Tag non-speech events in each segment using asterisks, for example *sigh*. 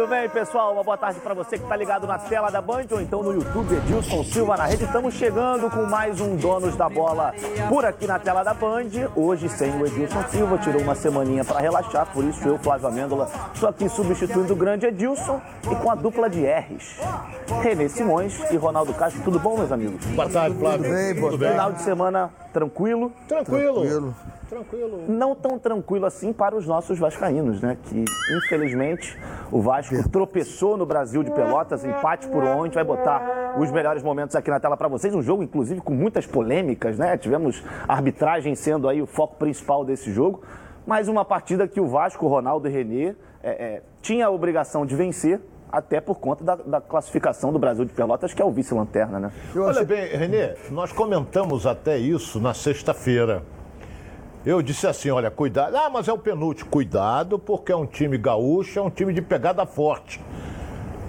Tudo bem, pessoal? Uma boa tarde para você que está ligado na tela da Band ou então no YouTube Edilson Silva na rede. Estamos chegando com mais um Donos da Bola por aqui na tela da Band. Hoje sem o Edilson Silva, tirou uma semaninha para relaxar, por isso eu, Flávio Amêndola, estou aqui substituindo o grande Edilson e com a dupla de R's. Renê Simões e Ronaldo Castro. Tudo bom, meus amigos? Boa tarde, Flávio. Tudo bem, boa tarde. Final de semana tranquilo? Tranquilo. Tranquilo. Tranquilo. não tão tranquilo assim para os nossos vascaínos, né? Que infelizmente o Vasco tropeçou no Brasil de Pelotas, empate por onde vai botar os melhores momentos aqui na tela para vocês. Um jogo inclusive com muitas polêmicas, né? Tivemos arbitragem sendo aí o foco principal desse jogo, mas uma partida que o Vasco, Ronaldo e Renê é, é, tinha a obrigação de vencer. Até por conta da, da classificação do Brasil de Pelotas, que é o vice-lanterna, né? Eu Olha achei- bem, Renê, nós comentamos até isso na sexta-feira. Eu disse assim, olha, cuidado. Ah, mas é o penúltimo. Cuidado, porque é um time gaúcho, é um time de pegada forte.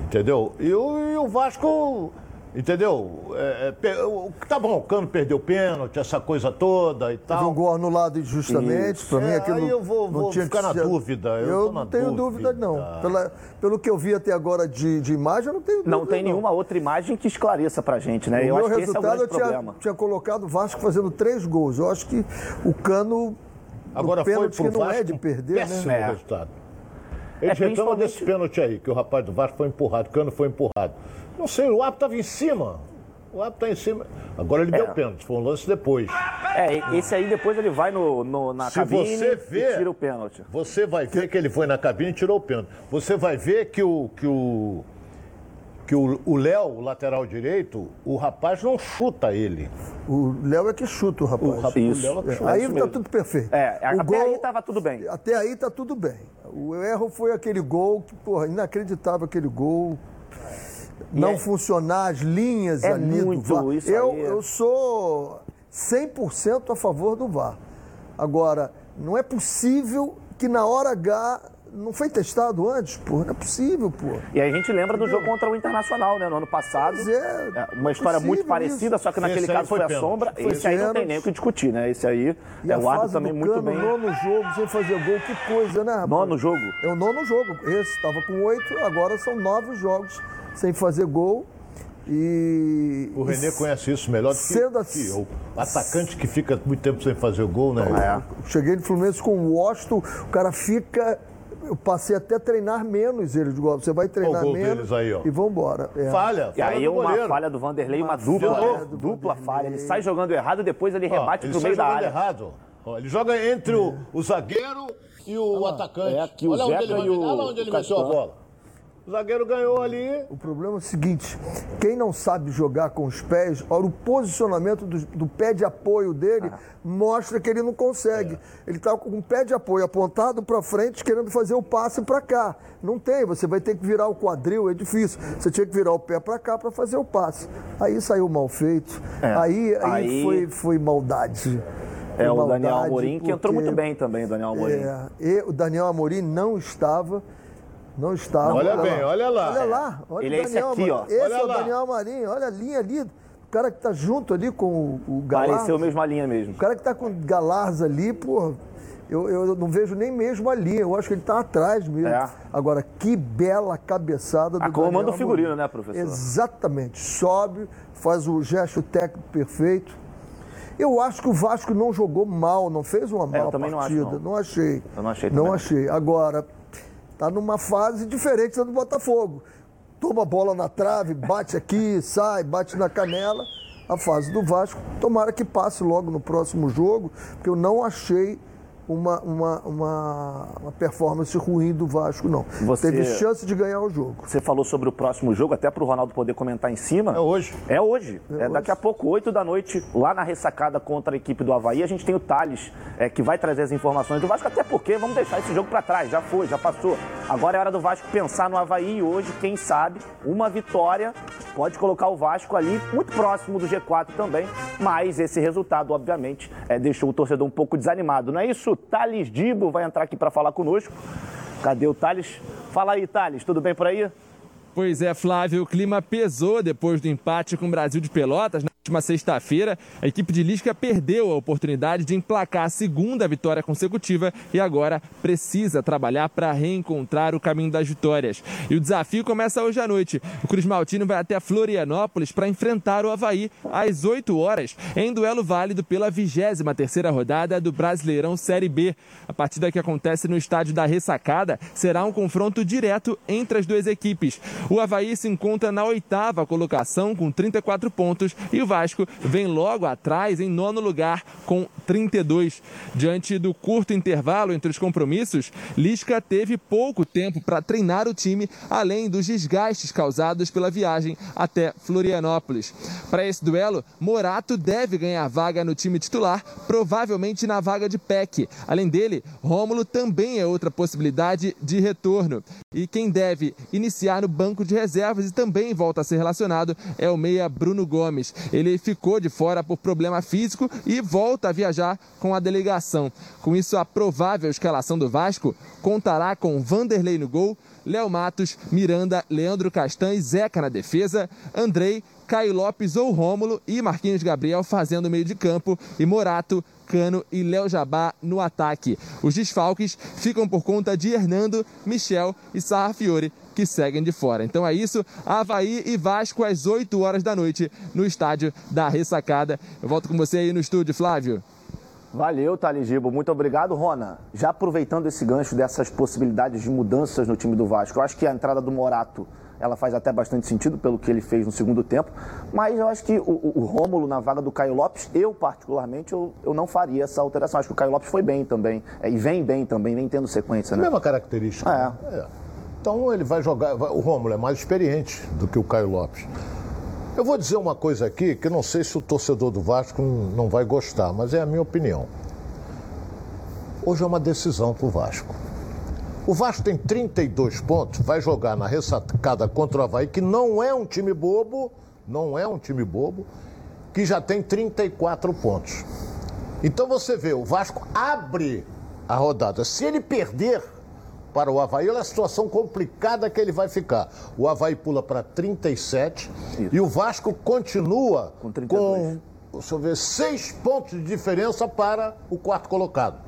Entendeu? E o, e o Vasco, entendeu? É, é, tá bom, o Cano perdeu o pênalti, essa coisa toda e Teve um tal. gol anulado injustamente. Para mim, É, aquilo aí eu vou- não vou tinha ficar que na ser- dúvida, eu Eu, tô na não tenho dúvida, dúvida. não. Pela- pelo que eu vi até agora de, de imagem, eu não tenho dúvida. Não tem nenhuma outra imagem que esclareça pra gente, né? O Eu meu acho que esse é o resultado, eu tinha, tinha colocado o Vasco fazendo três gols. Eu acho que o Cano. Agora o foi pênalti pro que não Vasco é de perder, péssimo né? É. resultado. Eles É, reclamam desse pênalti aí, que o rapaz do Vasco foi empurrado, o Cano foi empurrado. Não sei, o árbitro estava em cima. O árbitro está em cima. Agora ele deu pênalti, foi um lance depois. É, esse aí depois ele vai no, no- na Se cabine você e vê- tira o pênalti. Você vai ver que ele foi na cabine e tirou o pênalti. Você vai ver que o que o que o o Léo, o lateral direito, o rapaz não chuta ele. O Léo é que chuta o rapaz. rapaz- Isso. Léo é que É, chuta. aí isso tá mesmo. tudo perfeito. É, O até aí tava tudo bem. Até aí tá tudo bem. O erro foi aquele gol que, porra, inacreditável aquele gol. Não é- funcionar as linhas É ali muito do VAR. isso eu, aí. eu sou 100% a favor do VAR. Agora, não é possível que na hora H não foi testado antes, porra. Não é possível, porra. E aí a gente lembra do jogo contra o Internacional, né? No ano passado. Pois é, É, uma história possível muito parecida, isso. só que naquele Esse caso foi foi a sombra. Foi Esse aí não tem nem o que discutir, né? Esse aí E é a o árbitro também muito Cano, bem. nono jogo sem fazer gol, que coisa, né? rapaz? Nono jogo. É o nono jogo. Esse estava com oito, agora são nove jogos sem fazer gol. E. O Renê e conhece isso melhor do que, Sendo que eu. Atacante que fica muito tempo sem fazer o gol, né? É. Cheguei no Fluminense com o Washington, o cara fica. Eu passei até a treinar menos ele. Digo, ó, Você vai treinar gol menos deles aí, ó. e vambora. É. Falha, E falha aí do uma goleiro. falha do Vanderlei, uma dupla, de novo. né? dupla falha. Ele sai jogando errado, depois ele Ó, rebate ele pro meio da jogando área. errado. Ó, ele joga entre o, o zagueiro e o atacante. é aqui o Olha onde Zeca ele, e vai- o- olha onde ele o meteu a bola. O zagueiro ganhou ali. O problema é o seguinte: quem não sabe jogar com os pés, olha, o posicionamento do, do pé de apoio dele mostra que ele não consegue. Ele está com o pé de apoio apontado para frente, querendo fazer o passe para cá. Não tem, você vai ter que virar o quadril, é difícil. Você tinha que virar o pé para cá para fazer o passe. Aí saiu mal feito. É. Aí, aí, Aí- Foi, foi maldade. É o Daniel Amorim, que entrou porque- muito bem também, Daniel Amorim. é, e o Daniel Amorim não estava. Não estava. Olha bem, olha lá. Olha lá. Olha Ele o é esse Daniel aqui, ó. Esse Olha é o lá. Daniel Amorim. Olha a linha ali. O cara que tá junto ali com o, o Galarza. Pareceu a mesma linha mesmo. O cara que tá com o Galarza ali, pô. Eu, eu não vejo nem mesmo a linha. Eu acho que ele tá atrás mesmo. É. Agora, que bela cabeçada do como Daniel o figurino, né, professor? Exatamente. Sobe, faz o gesto técnico perfeito. Eu acho que o Vasco não jogou mal, não fez uma É, eu mal também não acho, partida. não. achei. Eu não achei Não também. achei. Agora, tá numa fase diferente da do Botafogo. Toma a bola na trave, bate aqui, sai, bate na canela. A fase do Vasco, tomara que passe logo no próximo jogo, porque eu não achei uma, uma, uma, uma performance ruim do Vasco, não. Você- Teve chance de ganhar o jogo. Você falou sobre o próximo jogo, até para o Ronaldo poder comentar em cima. É hoje. É hoje. É, daqui a pouco, 8 da noite, lá na ressacada contra a equipe do Havaí. A gente tem o Thales, é, que vai trazer as informações do Vasco, até porque vamos deixar esse jogo para trás. Já foi, já passou. Agora é hora do Vasco pensar no Havaí e hoje, quem sabe, uma vitória pode colocar o Vasco ali muito próximo do G4 também. Mas esse resultado, obviamente, é, deixou o torcedor um pouco desanimado. Não é isso? Thales Dibo vai entrar aqui para falar conosco. Cadê o Thales? Fala aí, Thales, tudo bem por aí? Pois é, Flávio, o clima pesou depois do empate com o Brasil de Pelotas na última sexta-feira, a equipe de Lisca perdeu a oportunidade de emplacar a segunda vitória consecutiva e agora precisa trabalhar para reencontrar o caminho das vitórias. E o desafio começa hoje à noite. O Cruz Maltino vai até Florianópolis para enfrentar o Havaí às 8 horas, em duelo válido pela 23 terceira rodada do Brasileirão Série B. A partida que acontece no estádio da Ressacada será um confronto direto entre as duas equipes. O Havaí se encontra na oitava colocação com 34 pontos e o Vasco vem logo atrás em nono lugar com 32. Diante do curto intervalo entre os compromissos, Lisca teve pouco tempo para treinar o time, além dos desgastes causados pela viagem até Florianópolis. Para esse duelo, Morato deve ganhar vaga no time titular, provavelmente na vaga de PEC. Além dele, Rômulo também é outra possibilidade de retorno. E quem deve iniciar no banco de reservas e também volta a ser relacionado é o meia Bruno Gomes. Ele ficou de fora por problema físico e volta a viajar com a delegação. Com isso, a provável escalação do Vasco contará com Vanderlei no gol, Léo Matos, Miranda, Leandro Castan e Zeca na defesa, Andrei, Caio Lopes ou Rômulo e Marquinhos Gabriel fazendo o meio de campo e Morato, Cano e Léo Jabá no ataque. Os desfalques ficam por conta de Hernando, Michel e Sarra Fiore, que seguem de fora. Então é isso, Havaí e Vasco às 8 horas da noite no estádio da Ressacada. Eu volto com você aí no estúdio, Flávio. Valeu, Thales Gibo. Muito obrigado, Rona. Já aproveitando esse gancho dessas possibilidades de mudanças no time do Vasco, eu acho que a entrada do Morato ela faz até bastante sentido pelo que ele fez no segundo tempo, mas eu acho que o, o, o Rômulo na vaga do Caio Lopes, eu particularmente, eu, eu não faria essa alteração. Acho que o Caio Lopes foi bem também, é, e vem bem também, vem tendo sequência, né? Mesma característica. É. Né? é. Então ele vai jogar, o Rômulo é mais experiente do que o Caio Lopes. Eu vou dizer uma coisa aqui que não sei se o torcedor do Vasco não vai gostar, mas é a minha opinião. Hoje é uma decisão para o Vasco. O Vasco tem 32 pontos, vai jogar na ressacada contra o Havaí, que não é um time bobo, não é um time bobo, que já tem 34 pontos. Então você vê, o Vasco abre a rodada. Se ele perder para o Havaí, olha a situação complicada que ele vai ficar. O Havaí pula para 37 Isso. e o Vasco continua com, 32. com deixa eu ver, seis pontos de diferença para o quarto colocado.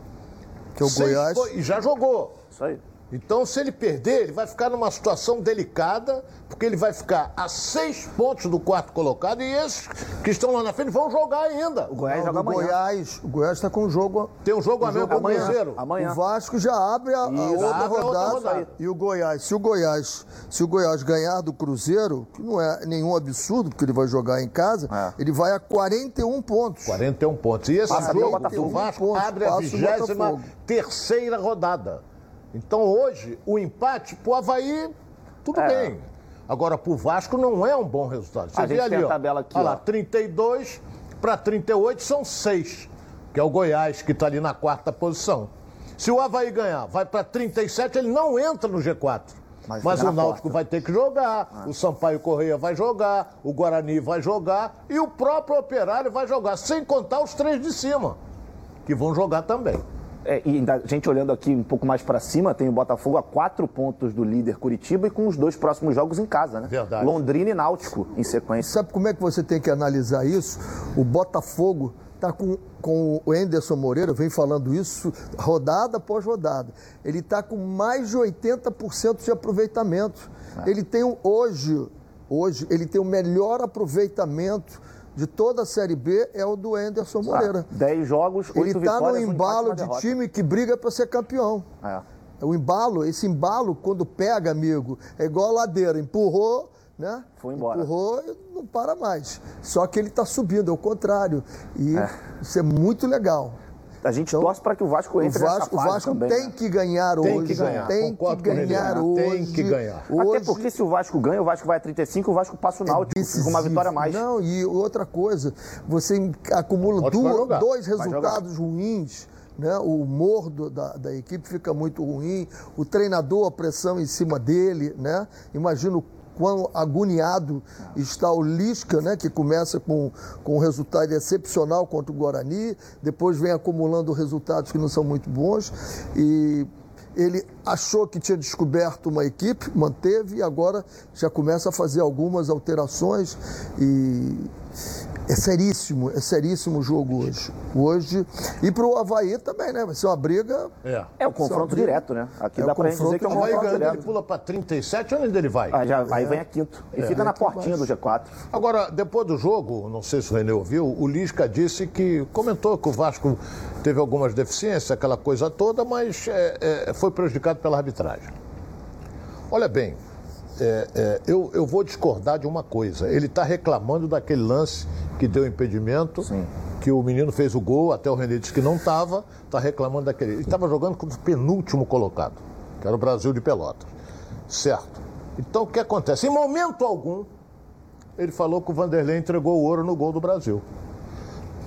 Que é o seis Goiás. E já jogou. Isso aí. Então, se ele perder, ele vai ficar numa situação delicada, porque ele vai ficar a seis pontos do quarto colocado e esses que estão lá na frente vão jogar ainda. O Goiás Não, joga amanhã. Goiás, o Goiás está com um jogo. Tem um jogo um amanhã com o Cruzeiro. Amanhã. O Vasco já abre a, a outra, abre rodada, outra, rodada, E o Goiás, se o Goiás, se o Goiás ganhar do Cruzeiro, que não é nenhum absurdo, porque ele vai jogar em casa, é. ele vai a 41 pontos. 41 pontos. E esse Passa jogo do Vasco pontos, abre a 23 terceira rodada. Então hoje, o empate pro Havaí, tudo é. bem. Agora, pro Vasco não é um bom resultado. Você a vê ali, ó, tabela aqui, olha lá, 32 para 38 são 6, que é o Goiás, que está ali na quarta posição. Se o Havaí ganhar, vai para 37, ele não entra no G4. Mas, Mas o Náutico porta. vai ter que jogar, ah. o Sampaio Correia vai jogar, o Guarani vai jogar e o próprio Operário vai jogar, sem contar os três de cima, que vão jogar também. É, e a gente olhando aqui um pouco mais para cima, tem o Botafogo a quatro pontos do líder Curitiba e com os dois próximos jogos em casa, né? Verdade. Londrina e Náutico em sequência. Sabe como é que você tem que analisar isso? O Botafogo está com, com o Enderson Moreira, vem falando isso rodada após rodada. Ele está com mais de 80% de aproveitamento. É. Ele tem hoje, hoje, ele tem o melhor aproveitamento de toda a Série B é o do Anderson Moreira. 10 jogos, 8 Ele está no embalo de time que briga para ser campeão. É. O embalo, esse embalo, quando pega, amigo, é igual a ladeira. Empurrou, né? Foi embora. Empurrou e não para mais. Só que ele está subindo, é o contrário. E é. isso é muito legal a gente então, torce para que o Vasco entre o Vasco, O Vasco também, tem né? que ganhar hoje. Tem que ganhar. Tem que ganhar hoje. Tem que ganhar. Hoje, Até porque se o Vasco ganha, o Vasco vai a 35, o Vasco passa o é Náutico é com uma vitória a mais. Não, e outra coisa, você acumula duas, dois resultados ruins. Né? O humor do, da, da, equipe fica muito ruim, o treinador, a pressão em cima dele, né? Imagina o quão agoniado está o Lisca, né, que começa com, com um resultado excepcional contra o Guarani, depois vem acumulando resultados que não são muito bons e ele achou que tinha descoberto uma equipe, manteve e agora já começa a fazer algumas alterações e é seríssimo, é seríssimo o jogo hoje. Hoje. E para o Havaí também, né? Vai ser uma briga. É, é o confronto direto, né? Aqui É dá o pra gente dizer que é um confronto confronto Ele direto. pula para 37, onde ele vai? Ah, já, aí vem a quinto. E fica na portinha do G4. Agora, depois do jogo, não sei se o Renê ouviu, o Lisca disse que comentou que o Vasco teve algumas deficiências, aquela coisa toda, mas é, é, foi prejudicado pela arbitragem. Olha bem, é, é, eu, eu vou discordar de uma coisa. Ele está reclamando daquele lance que deu impedimento, que o menino fez o gol, até o Renê disse que não estava, está reclamando daquele. Ele estava jogando como penúltimo colocado, que era o Brasil de Pelotas. Certo. Então o que acontece? Em momento algum, ele falou que o Vanderlei entregou o ouro no gol do Brasil.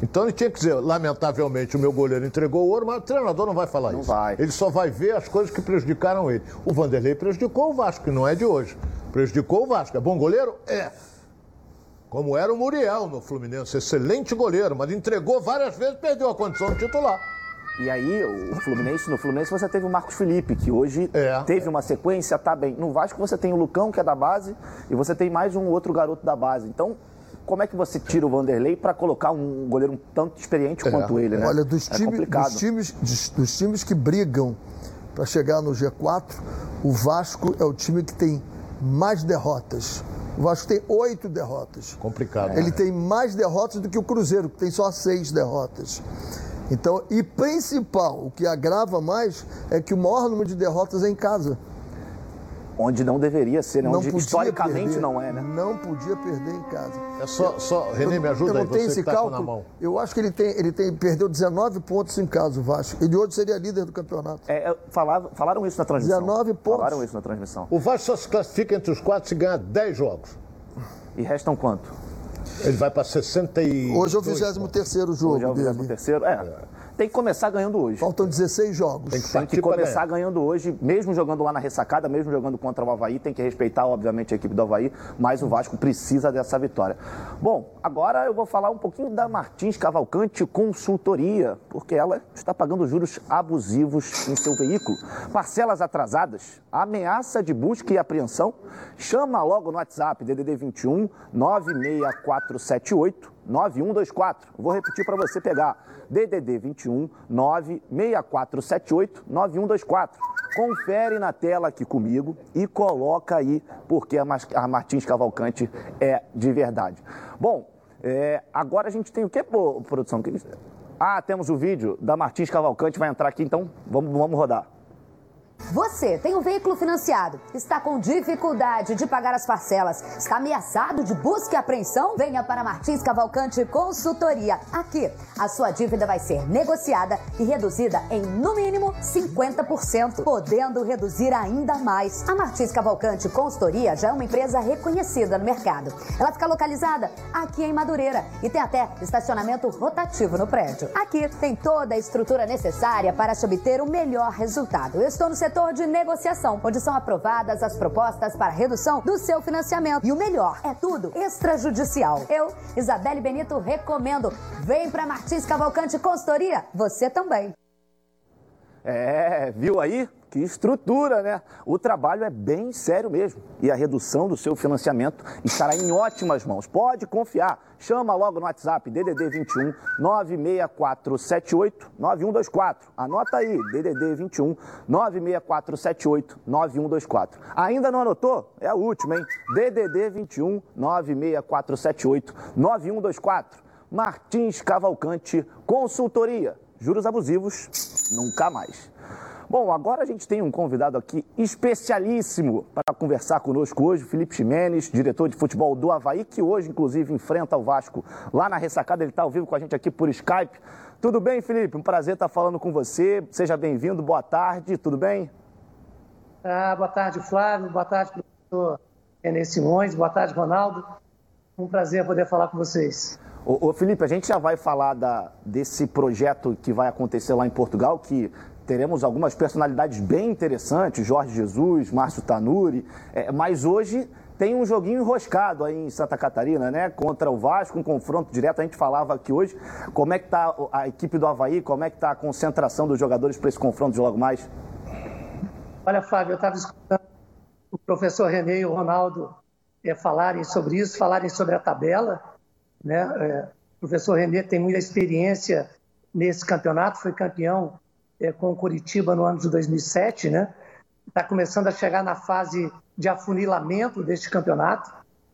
Então ele tinha que dizer, lamentavelmente o meu goleiro entregou o ouro, mas o treinador não vai falar Não isso. vai. Ele só vai ver as coisas que prejudicaram ele. O Vanderlei prejudicou o Vasco, que não é de hoje. Prejudicou o Vasco. É bom goleiro? É. Como era o Muriel no Fluminense, excelente goleiro, mas entregou várias vezes e perdeu a condição de titular. E aí, o Fluminense, no Fluminense você teve o Marcos Felipe, que hoje É. teve uma sequência, tá bem. No Vasco você tem o Lucão, que é da base, e você tem mais um outro garoto da base. Então, como é que você tira o Vanderlei para colocar um goleiro um tanto experiente quanto ele, né? Olha, dos, é time- dos times, dos, dos times que brigam para chegar no G4, o Vasco é o time que tem mais derrotas. O Vasco tem oito derrotas. Complicado. Ele tem mais derrotas do que o Cruzeiro, que tem só seis derrotas. Então, e principal, o que agrava mais é que o maior número de derrotas é em casa. Onde não deveria ser, né? Não Onde historicamente perder, não é, né? Não podia perder em casa. É só, só Renê, me ajuda eu não aí, tenho você esse que tá com na cálculo. mão. Eu acho que ele tem, ele tem perdeu 19 pontos em casa, o Vasco. Ele hoje seria líder do campeonato. É, é, falava- falaram isso na transmissão. 19 pontos. Falaram isso na transmissão. O Vasco só se classifica entre os quatro se ganhar 10 jogos. E restam quanto? Ele vai para 62. Hoje é o 23 jogo Hoje é o dele. 23 terceiro. É. Tem que começar ganhando hoje. Faltam 16 jogos. Tem que Tem que começar ganhar. ganhando hoje, mesmo jogando lá na ressacada, mesmo jogando contra o Havaí, tem que respeitar, obviamente, a equipe do Havaí, mas o Vasco precisa dessa vitória. Bom, agora eu vou falar um pouquinho da Martins Cavalcante Consultoria, porque ela está pagando juros abusivos em seu veículo. Parcelas atrasadas, ameaça de busca e apreensão. Chama logo no WhatsApp, DDD 21 96478 9124. Vou repetir para você pegar. DDD 21 96478 9124. Confere na tela aqui comigo e coloca aí porque a, Martins Cavalcante é de verdade. Bom, é, agora a gente tem o que, produção? Ah, temos o vídeo da Martins Cavalcante, vai entrar aqui, então vamos, vamos rodar. Você tem um veículo financiado, está com dificuldade de pagar as parcelas, está ameaçado de busca e apreensão? Venha para Martins Cavalcante Consultoria. Aqui, a sua dívida vai ser negociada e reduzida em, no mínimo, 50%, podendo reduzir ainda mais. A Martins Cavalcante Consultoria já é uma empresa reconhecida no mercado. Ela fica localizada aqui em Madureira e tem até estacionamento rotativo no prédio. Aqui tem toda a estrutura necessária para se obter o melhor resultado. Eu estou no setor de negociação, onde são aprovadas as propostas para redução do seu financiamento. E o melhor, é tudo extrajudicial. Eu, Isabelle Benito, recomendo. Vem para Martins Cavalcante Consultoria, você também. É, viu aí? Que estrutura, né? O trabalho é bem sério mesmo. E a redução do seu financiamento estará em ótimas mãos. Pode confiar. Chama logo no WhatsApp DDD 21 96478 9124. Anota aí, DDD 21 96478 9124. Ainda não anotou? É a última, hein? DDD 21 96478 9124. Martins Cavalcante Consultoria. Juros abusivos, nunca mais. Bom, agora a gente tem um convidado aqui especialíssimo para conversar conosco hoje, Felipe Ximenes, diretor de futebol do Havaí, que hoje, inclusive, enfrenta o Vasco lá na ressacada. Ele está ao vivo com a gente aqui por Skype. Tudo bem, Felipe? Um prazer estar falando com você. Seja bem-vindo, boa tarde, tudo bem? Ah, boa tarde, Flávio. Boa tarde, professor René Simões. Boa tarde, Ronaldo. Um prazer poder falar com vocês. Ô, ô, Felipe, a gente já vai falar da, desse projeto que vai acontecer lá em Portugal, que teremos algumas personalidades bem interessantes, Jorge Jesus, Márcio Tanuri, é, mas hoje tem um joguinho enroscado aí em Santa Catarina, né? Contra o Vasco, um confronto direto. A gente falava aqui hoje como é que tá a equipe do Havaí, como é que tá a concentração dos jogadores para esse confronto de logo mais. Olha, Flávio, eu estava escutando o professor René e o Ronaldo eh, falarem sobre isso, falarem sobre a tabela. Né? É, o professor Renê tem muita experiência nesse campeonato, foi campeão é, com o Curitiba no ano de 2007, né? Está começando a chegar na fase de afunilamento deste campeonato.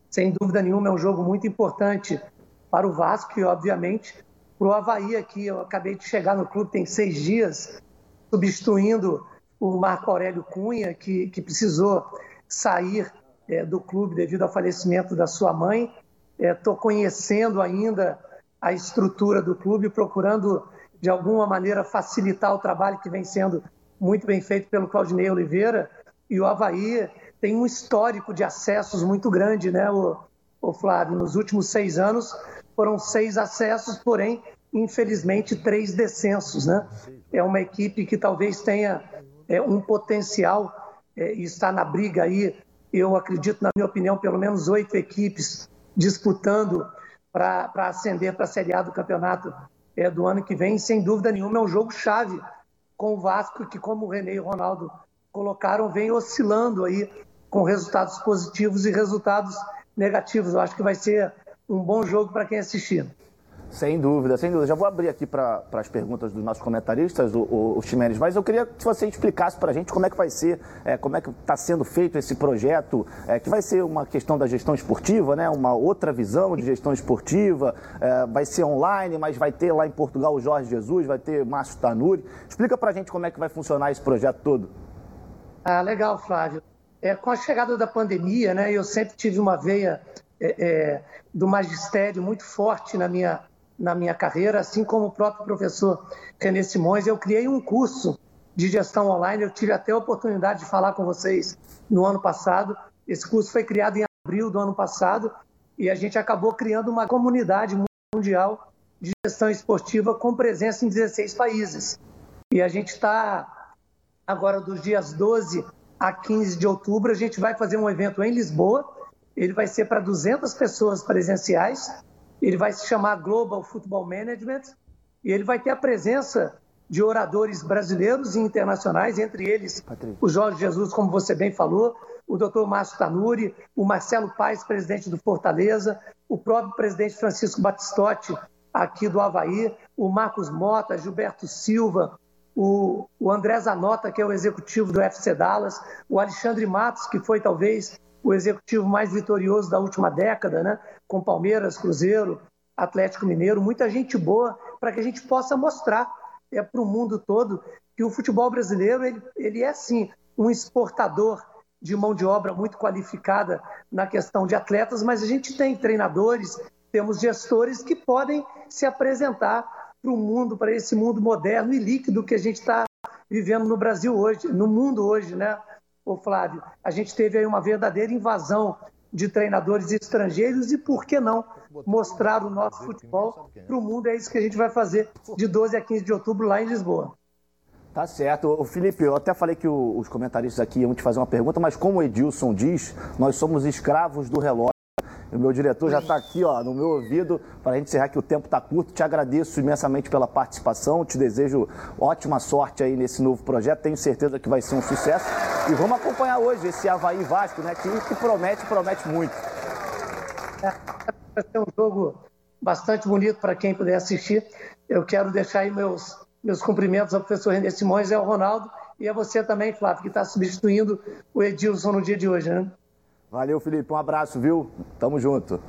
Sem dúvida nenhuma, é um jogo muito importante para o Vasco e, obviamente, para o Havaí aqui. Eu acabei de chegar no clube, tem seis dias, substituindo o Marco Aurélio Cunha, que, que precisou sair é, do clube devido ao falecimento da sua mãe. Estou é, conhecendo ainda a estrutura do clube, procurando de alguma maneira facilitar o trabalho que vem sendo muito bem feito pelo Claudinei Oliveira. E o Havaí tem um histórico de acessos muito grande, né, o, o Flávio? Nos últimos seis anos foram seis acessos, porém, infelizmente, três descensos, né? É uma equipe que talvez tenha é, um potencial é, e está na briga aí, eu acredito, na minha opinião, pelo menos oito equipes disputando para ascender para a Série A do campeonato é, do ano que vem, sem dúvida nenhuma, é um jogo chave com o Vasco, que, como o René e o Ronaldo colocaram, vem oscilando aí com resultados positivos e resultados negativos. Eu acho que vai ser um bom jogo para quem assistir. Sem dúvida, sem dúvida. Já vou abrir aqui para as perguntas dos nossos comentaristas, o, o, Ximenes, mas eu queria que você explicasse para a gente como é que vai ser, é, como é que está sendo feito esse projeto, é, que vai ser uma questão da gestão esportiva, né? uma outra visão de gestão esportiva, é, vai ser online, mas vai ter lá em Portugal o Jorge Jesus, vai ter Márcio Tanuri. Explica para a gente como é que vai funcionar esse projeto todo. Ah, legal, Flávio. É, com a chegada da pandemia, né, eu sempre tive uma veia é, é, do magistério muito forte na minha na minha carreira, assim como o próprio professor René Simões, eu criei um curso de gestão online. Eu tive até a oportunidade de falar com vocês no ano passado. Esse curso foi criado em abril do ano passado e a gente acabou criando uma comunidade mundial de gestão esportiva com presença em 16 países. E a gente está agora dos dias 12 a 15 de outubro, a gente vai fazer um evento em Lisboa. Ele vai ser para 200 pessoas presenciais ele vai se chamar Global Football Management e ele vai ter a presença de oradores brasileiros e internacionais, entre eles o Jorge Jesus, como você bem falou, o doutor Márcio Tanuri, o Marcelo Paes, presidente do Fortaleza, o próprio presidente Francisco Batistotti, aqui do Havaí, o Marcos Mota, Gilberto Silva, o, o André Zanota, que é o executivo do FC Dallas, o Alexandre Matos, que foi talvez o executivo mais vitorioso da última década, né? com Palmeiras, Cruzeiro, Atlético Mineiro, muita gente boa, para que a gente possa mostrar é, para o mundo todo que o futebol brasileiro ele, ele é, sim, um exportador de mão de obra muito qualificada na questão de atletas, mas a gente tem treinadores, temos gestores que podem se apresentar para o mundo, para esse mundo moderno e líquido que a gente está vivendo no Brasil hoje, no mundo hoje, né? Ô Flávio, a gente teve aí uma verdadeira invasão de treinadores estrangeiros e por que não mostrar o nosso futebol para o mundo? É isso que a gente vai fazer de 12 a 15 de outubro lá em Lisboa. Tá certo. O Felipe, eu até falei que os comentaristas aqui iam te fazer uma pergunta, mas como o Edilson diz, nós somos escravos do relógio. O meu diretor já está aqui ó, no meu ouvido para a gente encerrar que o tempo está curto. Te agradeço imensamente pela participação, te desejo ótima sorte aí nesse novo projeto. Tenho certeza que vai ser um sucesso. E vamos acompanhar hoje esse Havaí Vasco, né? Que, que promete, promete muito. É, vai ser um jogo bastante bonito para quem puder assistir. Eu quero deixar aí meus, meus cumprimentos ao professor René Simões e ao Ronaldo e a você também, Flávio, que está substituindo o Edilson no dia de hoje, né? Valeu, Felipe. Um abraço, viu? Tamo junto.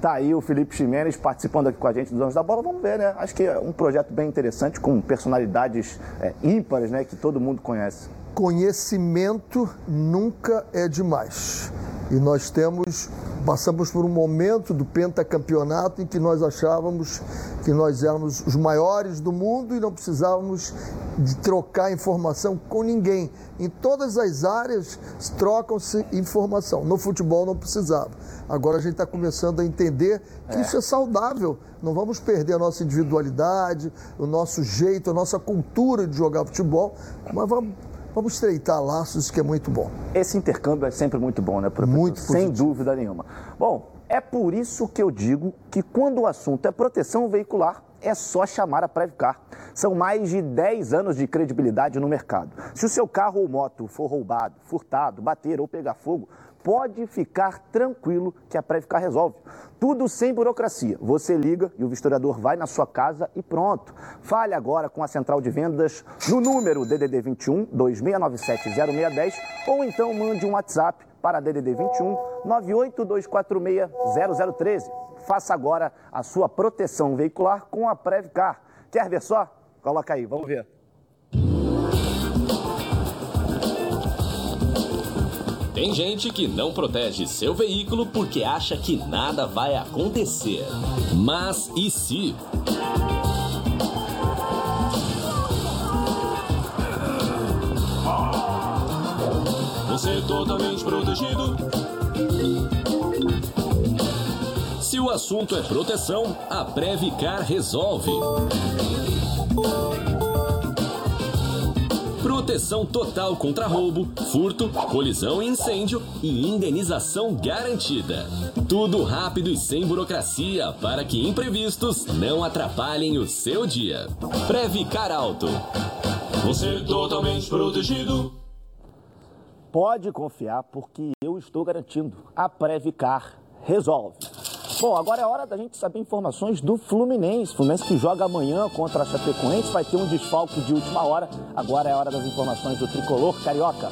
Tá aí o Felipe Ximenes participando aqui com a gente dos Anos da Bola. Vamos ver, né? Acho que é um projeto bem interessante, com personalidades é, ímpares, né? Que todo mundo conhece. Conhecimento nunca é demais. E nós temos, passamos por um momento do pentacampeonato em que nós achávamos que nós éramos os maiores do mundo e não precisávamos de trocar informação com ninguém. Em todas as áreas trocam-se informação. No futebol não precisava. Agora a gente está começando a entender que é. isso é saudável. Não vamos perder a nossa individualidade, o nosso jeito, a nossa cultura de jogar futebol, mas vamos vamos estreitar laços, que é muito bom. Esse intercâmbio é sempre muito bom, né, professor? Muito positivo. Sem dúvida nenhuma. Bom, é por isso que eu digo que quando o assunto é proteção veicular, é só chamar a Previcar. São mais de 10 anos de credibilidade no mercado. Se o seu carro ou moto for roubado, furtado, bater ou pegar fogo, pode ficar tranquilo que a Previcar resolve. Tudo sem burocracia. Você liga e o vistoriador vai na sua casa e pronto. Fale agora com a central de vendas no número DDD 21 2697 0610 ou então mande um WhatsApp para DDD 21 98246 0013. Faça agora a sua proteção veicular com a Previcar. Quer ver só? Coloca aí, vamos ver. Tem gente que não protege seu veículo porque acha que nada vai acontecer. Mas e se? Você é totalmente protegido. Se o assunto é proteção, a Previcar resolve. Proteção total contra roubo, furto, colisão e incêndio e indenização garantida. Tudo rápido e sem burocracia para que imprevistos não atrapalhem o seu dia. Previcar Alto. Você é totalmente protegido. Pode confiar, porque eu estou garantindo. A Previcar resolve. Bom, agora é hora da gente saber informações do Fluminense. Fluminense que joga amanhã contra a Chapecoense, vai ter um desfalque de última hora. Agora é hora das informações do tricolor carioca.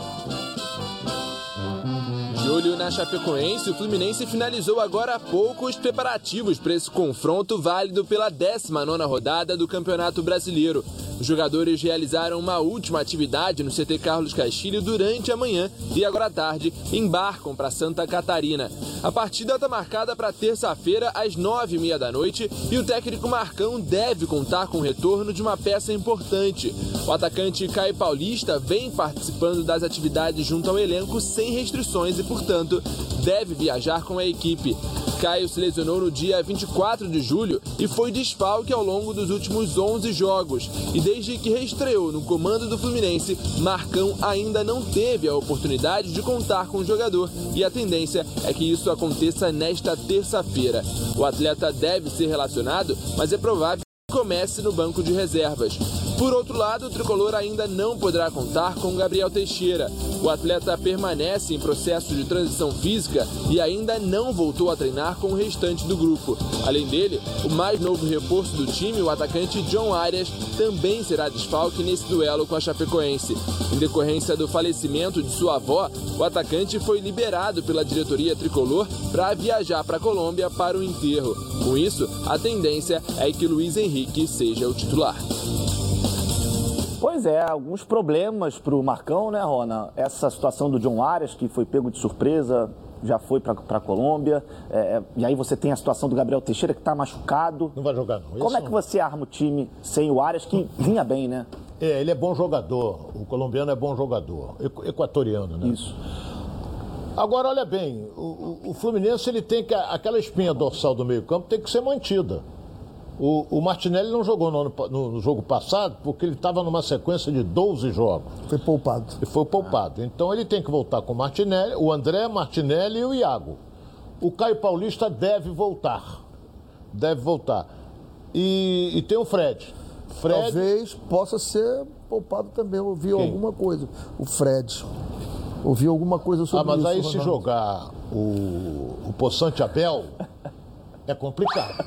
Olho na Chapecoense, o Fluminense finalizou agora há pouco os preparativos para esse confronto válido pela 19ª rodada do Campeonato Brasileiro. Os jogadores realizaram uma última atividade no CT Carlos Castilho durante a manhã e agora à tarde embarcam para Santa Catarina. A partida está marcada para terça-feira às nove e meia da noite e o técnico Marcão deve contar com o retorno de uma peça importante. O atacante Caio Paulista vem participando das atividades junto ao elenco sem restrições e, portanto, deve viajar com a equipe. Caio se lesionou no dia 24 de julho e foi desfalque ao longo dos últimos 11 jogos. E desde que reestreou no comando do Fluminense, Marcão ainda não teve a oportunidade de contar com o jogador e a tendência é que isso aconteça nesta terça-feira. O atleta deve ser relacionado, mas é provável que comece no banco de reservas. Por outro lado, o tricolor ainda não poderá contar com Gabriel Teixeira. O atleta permanece em processo de transição física e ainda não voltou a treinar com o restante do grupo. Além dele, o mais novo reforço do time, o atacante John Arias, também será desfalque nesse duelo com a Chapecoense. Em decorrência do falecimento de sua avó, o atacante foi liberado pela diretoria tricolor para viajar para a Colômbia para o enterro. Com isso, a tendência é que Luiz Henrique seja o titular. Pois é, alguns problemas para o Marcão, né, Rona? Essa situação do John Arias, que foi pego de surpresa, já foi para a Colômbia. É, e aí você tem a situação do Gabriel Teixeira, que está machucado. Não vai jogar, não. Como Esse é que não. você arma o time sem o Arias, que vinha bem, né? É, ele é bom jogador. O colombiano é bom jogador. Equ- Equatoriano, né? Isso. Agora, olha bem, o, o- o Fluminense ele tem que. Aquela espinha dorsal do meio-campo tem que ser mantida. O, o Martinelli não jogou no, ano no- jogo passado porque ele estava numa sequência de 12 jogos. Foi poupado. E foi poupado. Então ele tem que voltar com o Martinelli, o André, Martinelli e o Iago. O Caio Paulista deve voltar. Deve voltar. E, e tem o Fred. Fred. Talvez possa ser poupado também. Eu ouvi Quem? alguma coisa. O Fred. Ouvi alguma coisa Ah, sobre mas isso. aí se jogar o, o Poçante Abel, é complicado.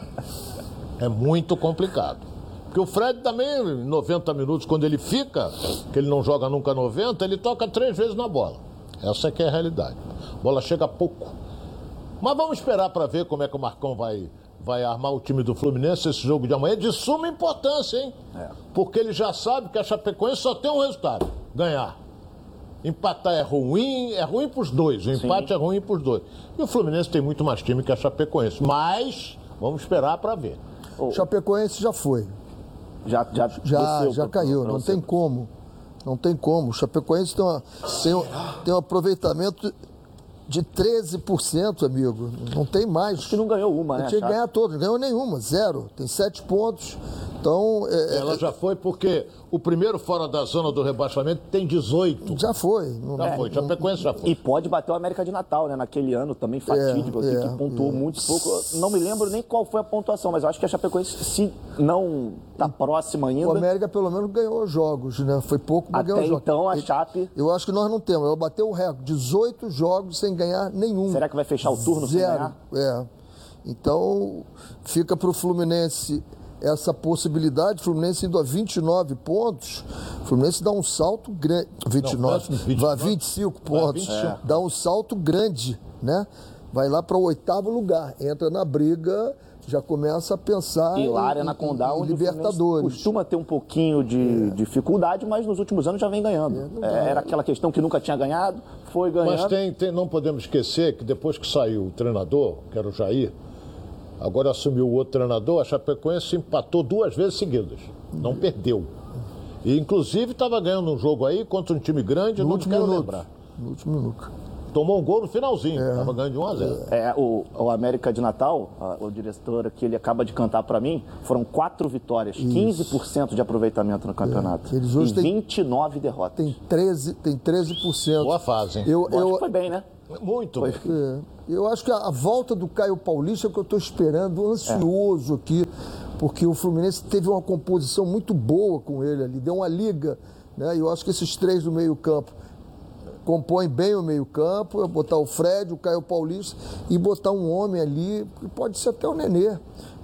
É muito complicado. Porque o Fred também, em 90 minutos, quando ele fica, que ele não joga nunca 90, ele toca três vezes na bola. Essa é que é a realidade. A bola chega pouco. Mas vamos esperar para ver como é que o Marcão vai, vai armar o time do Fluminense esse jogo de amanhã. É de suma importância, hein? Porque ele já sabe que a Chapecoense só tem um resultado: ganhar. Empatar é ruim, é ruim para os dois. O empate é ruim para os dois. E o Fluminense tem muito mais time que a Chapecoense. Mas vamos esperar para ver. Chapecoense já foi. Já, já, Já, desceu já pra- caiu. pra Não tem como. Não tem como. O Chapecoense tem, uma, tem, um, tem um aproveitamento de 13%, amigo. Não tem mais. Acho que não ganhou uma, né? Tinha que ganhar todos, não ganhou nenhuma, zero. Tem sete pontos, Então. É, Ela já foi porque o primeiro fora da zona do rebaixamento tem 18. Já foi. Não, Já foi, Chapecoense já foi. E pode bater o América de Natal, né? Naquele ano também fatídico, É, aqui, é, que pontuou muito pouco. Eu Não me lembro nem qual foi a pontuação, mas eu acho que a Chapecoense, se não tá próxima ainda, O América pelo menos ganhou jogos, né? Foi pouco, mas até ganhou jogos. então a Chape. Eu acho que nós não temos. Ela bateu o recorde. 18 jogos sem ganhar nenhum. Será que vai fechar o turno sem Zero. ganhar? É. Então, fica para o Fluminense essa possibilidade. Fluminense indo a 29 pontos. Fluminense dá um salto grande. 29, Não, 29, vai 25 pontos. 25. Dá um salto grande, né? Vai lá para o oitavo lugar. Entra na briga, já começa a pensar E lá, em, Arena Condá, em Fluminense Libertadores. costuma ter um pouquinho de dificuldade, mas nos últimos anos já vem ganhando. É, era aquela questão que nunca tinha ganhado, foi ganhando. Mas tem, tem- não podemos esquecer que depois que saiu o treinador, que era o Jair, agora assumiu o outro treinador, a Chapecoense empatou duas vezes seguidas. Não perdeu. E inclusive estava ganhando um jogo aí contra um time grande, No não último quero minuto. lembrar. No último minuto. Tomou um gol no finalzinho, estava ganhando de 1 a 0. É, o, o América de Natal, a- o diretor que ele acaba de cantar para mim, foram quatro vitórias, 15% de aproveitamento no campeonato. É, eles hoje e têm- 29 derrotas. Tem 13%. Tem 13%. Boa fase, hein? Eu, Eu acho eu, que foi bem, né? Muito. Foi. É, eu acho que a, a volta do Caio Paulista é o que eu estou esperando, ansioso aqui, porque o Fluminense teve uma composição muito boa com ele ali, deu uma liga, né? E eu acho que esses três do meio-campo compõem bem o meio-campo, é botar o Fred, o Caio Paulista e botar um homem ali, que pode ser até o Nenê.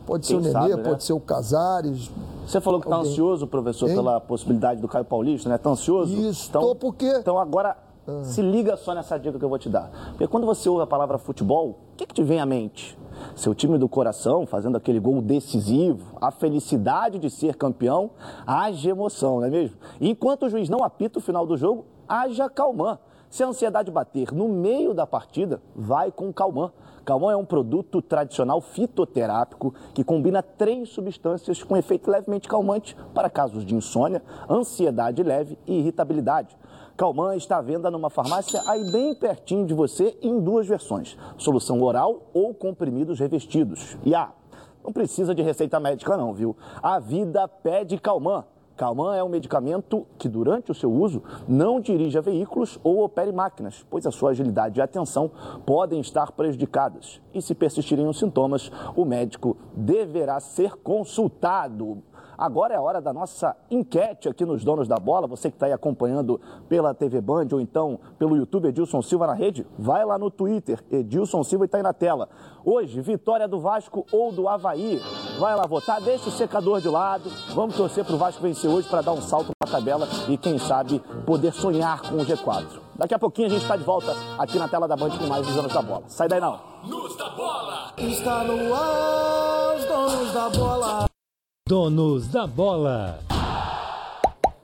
Pode ser Quem o Nenê, sabe, né? pode ser o Casares. Você falou que está ansioso, professor, Hein? pela possibilidade do Caio Paulista, né? Está ansioso? Isso, então, porque-. Então agora, se liga só nessa dica que eu vou te dar. Porque quando você ouve a palavra futebol, o que, que te vem à mente? Seu time do coração fazendo aquele gol decisivo, a felicidade de ser campeão, haja emoção, não é mesmo? E enquanto o juiz não apita o final do jogo, haja calmã. Se a ansiedade bater no meio da partida, vai com Calmã. Calmã é um produto tradicional fitoterápico que combina três substâncias com efeito levemente calmante para casos de insônia, ansiedade leve e irritabilidade. Calmã está à venda numa farmácia aí bem pertinho de você em duas versões: solução oral ou comprimidos revestidos. E ah, não precisa de receita médica não, viu? A vida pede Calmã. Calman é um medicamento que, durante o seu uso, não dirija veículos ou opere máquinas, pois a sua agilidade e atenção podem estar prejudicadas. E se persistirem os sintomas, o médico deverá ser consultado. Agora é a hora da nossa enquete aqui nos Donos da Bola. Você que está aí acompanhando pela TV Band ou então pelo YouTube Edilson Silva na rede, vai lá no Twitter, Edilson Silva e está aí na tela. Hoje, vitória do Vasco ou do Havaí. Vai lá votar, deixa o secador de lado. Vamos torcer para o Vasco vencer hoje para dar um salto na tabela e, quem sabe, poder sonhar com o G4. Daqui a pouquinho a gente está de volta aqui na tela da Band com mais dos Donos da Bola. Sai daí não. Está no ar, os donos da bola. Donos da bola.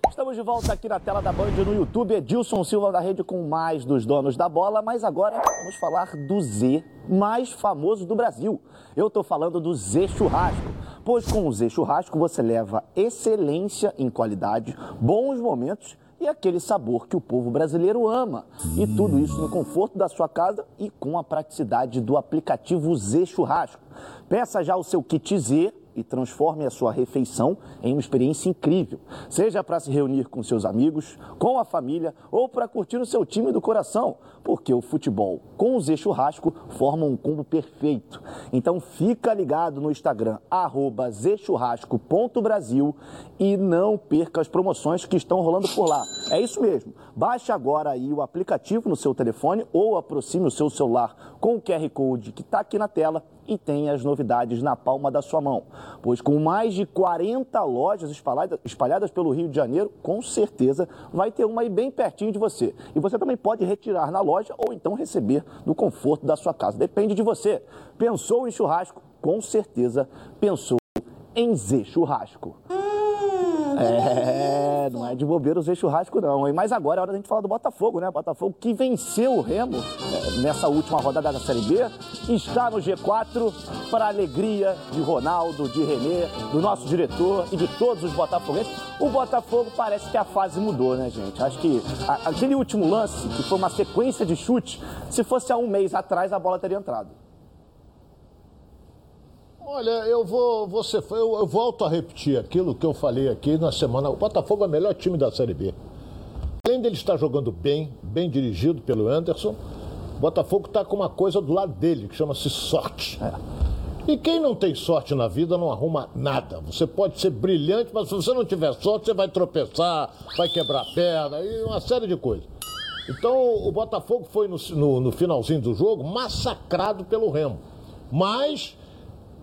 Estamos de volta aqui na tela da Band no YouTube. Edilson Silva da Rede com mais dos donos da bola, mas agora vamos falar do Z mais famoso do Brasil. Eu estou falando do Z Churrasco. Pois com o Z Churrasco você leva excelência em qualidade, bons momentos e aquele sabor que o povo brasileiro ama. E tudo isso no conforto da sua casa e com a praticidade do aplicativo Z Churrasco. Peça já o seu kit Z e transforme a sua refeição em uma experiência incrível. Seja para se reunir com seus amigos, com a família ou para curtir o seu time do coração, porque o futebol com o Z Churrasco formam um combo perfeito. Então fica ligado no Instagram, arroba zchurrasco.brasil e não perca as promoções que estão rolando por lá. É isso mesmo. Baixe agora aí o aplicativo no seu telefone ou aproxime o seu celular com o QR Code que está aqui na tela e tenha as novidades na palma da sua mão. Pois com mais de 40 lojas espalhadas, espalhadas pelo Rio de Janeiro, com certeza vai ter uma aí bem pertinho de você. E você também pode retirar na loja ou então receber no conforto da sua casa. Depende de você. Pensou em churrasco? Com certeza pensou em Z Churrasco. É, não é de bobeira Z Churrasco, não. hein? Mas agora é hora da gente falar do Botafogo, né? Botafogo que venceu o Remo é, nessa última rodada da Série B, está no G4 para a alegria de Ronaldo, de Renê, do nosso diretor e de todos os botafoguenses. O Botafogo parece que a fase mudou, né, gente? Acho que a- aquele último lance, que foi uma sequência de chute, se fosse há um mês atrás, a bola teria entrado. Olha, eu vou, você, eu, eu volto a repetir aquilo que eu falei aqui na semana. O Botafogo é o melhor time da Série B. Além dele estar jogando bem, bem dirigido pelo Anderson, o Botafogo está com uma coisa do lado dele, que chama-se sorte. E quem não tem sorte na vida não arruma nada. Você pode ser brilhante, mas se você não tiver sorte, você vai tropeçar, vai quebrar a perna e uma série de coisas. Então o Botafogo foi no, no- no finalzinho do jogo massacrado pelo Remo. Mas,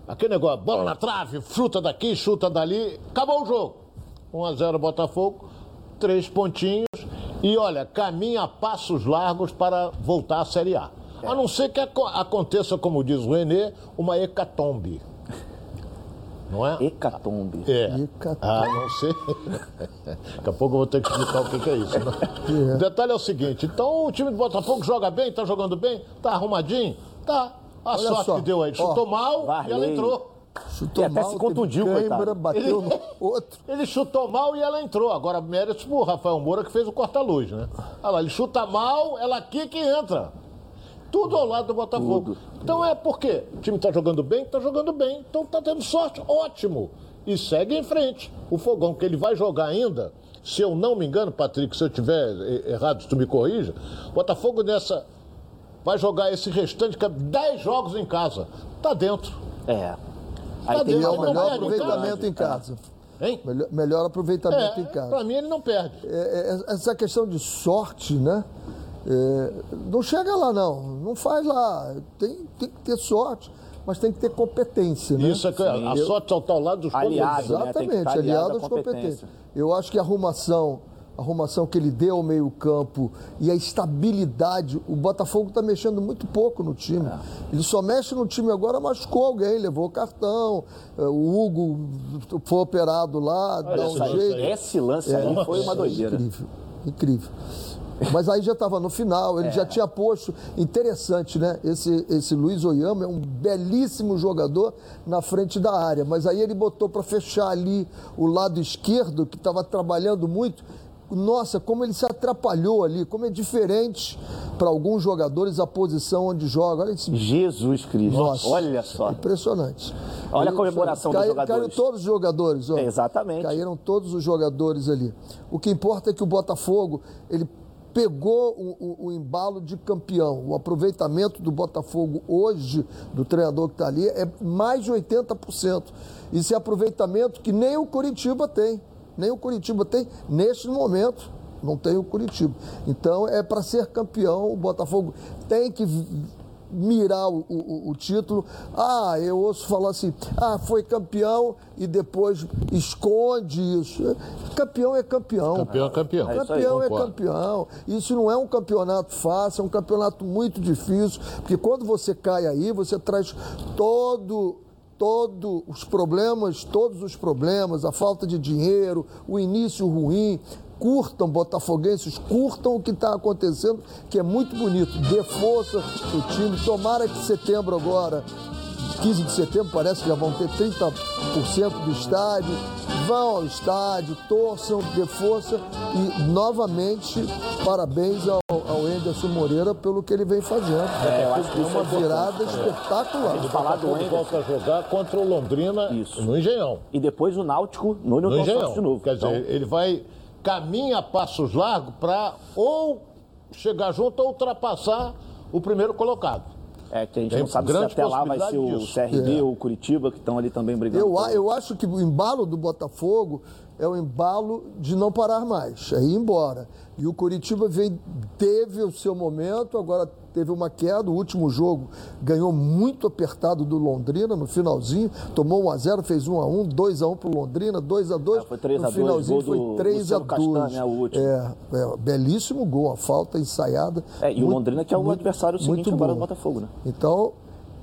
aquele negócio, bola na trave, chuta daqui, chuta dali, acabou o jogo. 1x0 Botafogo, três pontinhos e olha, caminha a passos largos para voltar à Série A. A não ser que aco- aconteça, como diz o Renê, uma hecatombe. Não é? Hecatombe. É. Hecatombe. Ah, não sei. *laughs* Daqui a pouco eu vou ter que explicar o que é isso. Né? O detalhe é o seguinte: então o time do Botafogo joga bem, tá jogando bem, tá arrumadinho? Tá. A Olha sorte só, que deu aí. Chutou mal e ela entrou. Chutou E até mal, se contundiu, coitado. bateu Ele- no *laughs* outro. Ele chutou mal e ela entrou. Agora, méritos pro Rafael Moura que fez o corta-luz, né? Olha lá, ele chuta mal, ela aqui que entra. Tudo ao lado do Botafogo. Então é porque o time tá jogando bem, tá jogando bem. Então tá tendo sorte, ótimo. E segue em frente. O Fogão que ele vai jogar ainda, se eu não me engano, Patrick, se eu tiver eh, errado, tu me corrija. Botafogo nessa vai jogar esse restante, que é 10 jogos em casa. Tá dentro. É. Aí Tá tem é dentro, o melhor perde em aproveitamento casa. em casa. Hein? Melhor, melhor aproveitamento em É, casa. pra mim ele não perde. É, é, essa questão de sorte, né? É, não chega lá, não. Não faz lá. Tem, tem que ter sorte, mas tem que ter competência, né? Isso é que a Eu- sorte tá ao lado dos Aliado, né? Tem que Exatamente, aliado aliado às competências. competência. Eu acho que a arrumação, arrumação que ele deu ao meio-campo e a estabilidade, o Botafogo está mexendo muito pouco no time. É. Ele só mexe no time agora, machucou alguém, levou cartão, eh, o Hugo foi operado lá, dá um aí- jeito. Esse lance aí foi uma doideira. Incrível, incrível. Mas aí já estava no final, ele já tinha posto. Interessante, né? Esse, esse Luiz Oyama é um belíssimo jogador na frente da área. Mas aí ele botou para fechar ali o lado esquerdo, que estava trabalhando muito. Nossa, como ele se atrapalhou ali, como é diferente para alguns jogadores a posição onde joga. Olha esse Jesus Cristo. Nossa, Olha só. Impressionante. Olha a comemoração dos cai- jogadores. Caíram todos os jogadores. Ó. Exatamente. Caíram todos os jogadores ali. O que importa é que o Botafogo, ele pegou o, o- o embalo de campeão. O aproveitamento do Botafogo hoje, do treinador que está ali, é mais de 80%. Isso é aproveitamento que nem o Curitiba tem. Nem o Curitiba tem neste momento. Não tem o Curitiba. Então, é para ser campeão, o Botafogo tem que mirar o, o- o título. Ah, eu ouço falar assim, ah, foi campeão e depois esconde isso. Campeão é campeão. Campeão é campeão. É Campeão é concordo. campeão. Isso não é um campeonato fácil, é um campeonato muito difícil, porque quando você cai aí, você traz todo todos os problemas, todos os problemas, a falta de dinheiro, o início ruim. Curtam, botafoguenses, curtam o que está acontecendo, que é muito bonito. Dê força o time. Tomara que setembro agora 15 de setembro parece que já vão ter 30% do estádio. Vão ao estádio, torçam, dê força e novamente parabéns ao, ao Anderson Moreira pelo que ele vem fazendo. É, eu acho que é uma é virada espetacular. Falar do Anderson. volta a jogar contra o Londrina Isso. no Engenhão. E depois o Náutico no No Newton Engenhão. De novo. Quer dizer, Então, ele vai caminha a passos largos para ou chegar junto ou ultrapassar o primeiro colocado. É que a gente Tem não sabe se até lá vai ser o disso. CRB É. ou o Curitiba, que estão ali também brigando. Eu, eu acho que o embalo do Botafogo é o embalo de não parar mais, é ir embora. E o Curitiba veio, teve o seu momento, agora teve uma queda. O último jogo ganhou muito apertado do Londrina no finalzinho. Tomou 1x0, fez 1x1, 2x1 pro Londrina, 2x2. É, foi 3 a No 2, finalzinho foi 3x2. Luciano Castanha, o último. É, é, belíssimo gol, a falta ensaiada. É, e o Londrina que é o adversário seguinte muito agora bom. do Botafogo, né? Então,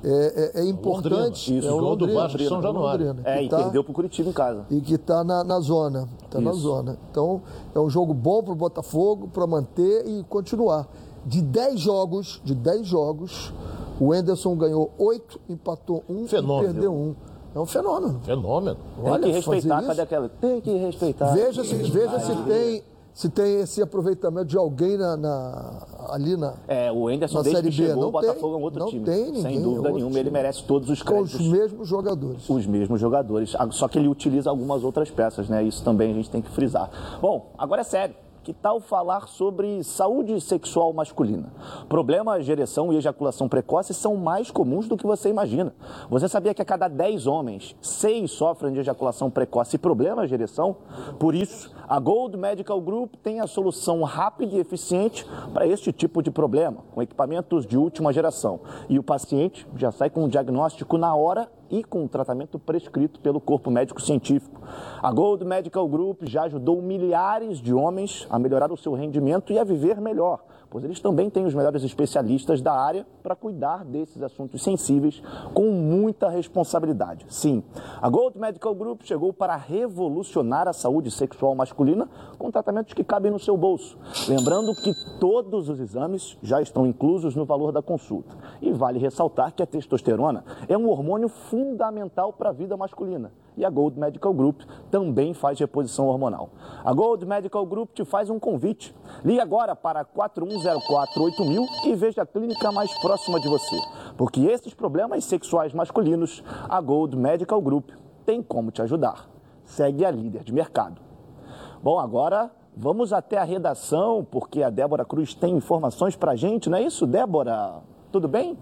é, é- é importante. Londrina. Isso, é o gol do Londrina, Vasco de São é o Januário. Londrina, É, e tá- perdeu pro Curitiba em casa. e que está na, na zona. Está na zona. Então, é um jogo bom para o Botafogo, para manter e continuar. De 10 jogos, de 10 jogos, o Enderson ganhou 8, empatou 1 Fenômeno. e perdeu 1. É um fenômeno. Fenômeno. Tem Olha, que respeitar, cadê aquela? Tem que respeitar. Veja se, veja se tem se tem esse aproveitamento de alguém na, na- ali na. É, o Enderson, na desde Série que B. chegou, Não o Botafogo tem, é um outro não time. Tem ninguém, Sem é dúvida outro nenhuma, time. ele merece todos os Com os créditos. mesmos jogadores. Os mesmos jogadores, Ah, só que ele utiliza algumas outras peças, né? Isso também a gente tem que frisar. Bom, agora é sério. Que tal falar sobre saúde sexual masculina? Problemas de ereção e ejaculação precoce são mais comuns do que você imagina. Você sabia que a cada 10 homens, 6 sofrem de ejaculação precoce e problemas de ereção? Por isso, a Gold Medical Group tem a solução rápida e eficiente para este tipo de problema, com equipamentos de última geração. E o paciente já sai com um diagnóstico na hora e com o tratamento prescrito pelo corpo médico científico. A Gold Medical Group já ajudou milhares de homens a melhorar o seu rendimento e a viver melhor, pois eles também têm os melhores especialistas da área para cuidar desses assuntos sensíveis com muita responsabilidade. Sim, a Gold Medical Group chegou para revolucionar a saúde sexual masculina com tratamentos que cabem no seu bolso. Lembrando que todos os exames já estão inclusos no valor da consulta. E vale ressaltar que a testosterona é um hormônio fundamental para a vida masculina. E a Gold Medical Group também faz reposição hormonal. A Gold Medical Group te faz um convite. Ligue agora para 41048000 e veja a clínica mais próxima de você. Porque esses problemas sexuais masculinos, a Gold Medical Group tem como te ajudar. Segue a líder de mercado. Bom, agora vamos até a redação, porque a Débora Cruz tem informações para gente, não é isso, Débora? Tudo bem?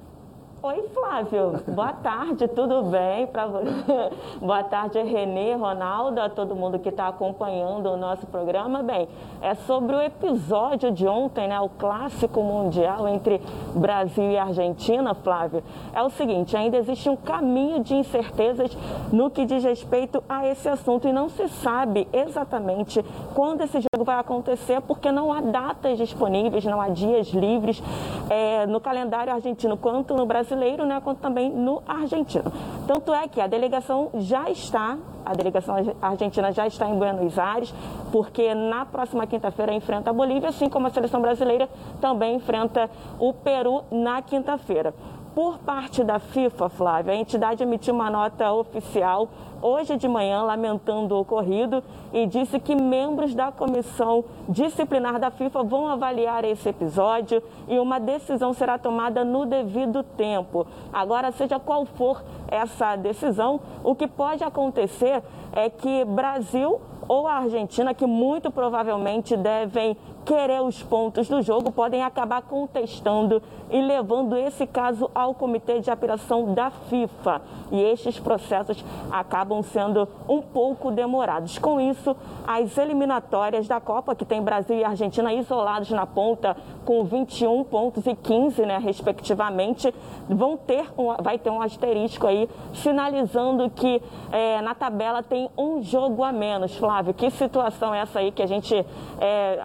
Oi, Flávio. Boa tarde, tudo bem? Pra... *laughs* Boa tarde, Renê, Ronaldo, a todo mundo que está acompanhando o nosso programa. Bem, é sobre o episódio de ontem, né? O clássico mundial entre Brasil e Argentina, Flávio. É o seguinte, ainda existe um caminho de incertezas no que diz respeito a esse assunto e não se sabe exatamente quando esse jogo vai acontecer, porque não há datas disponíveis, não há dias livres é, no calendário argentino quanto no Brasil brasileiro, né, quanto também no argentino. Tanto é que a delegação já está, a delegação argentina já está em Buenos Aires, porque na próxima quinta-feira enfrenta a Bolívia, assim como a seleção brasileira também enfrenta o Peru na quinta-feira. Por parte da FIFA, Flávia, a entidade emitiu uma nota oficial hoje de manhã lamentando o ocorrido e disse que membros da comissão disciplinar da FIFA vão avaliar esse episódio e uma decisão será tomada no devido tempo. Agora, seja qual for essa decisão, o que pode acontecer é que Brasil ou a Argentina, que muito provavelmente devem querer os pontos do jogo, podem acabar contestando e levando esse caso ao Comitê de Apelação da FIFA. E estes processos acabam sendo um pouco demorados. Com isso, as eliminatórias da Copa, que tem Brasil e Argentina isolados na ponta, com 21 pontos e 15, né, respectivamente, vão ter um, vai ter um asterisco aí, sinalizando que é, na tabela tem um jogo a menos. Flávio, que situação é essa aí que a gente é,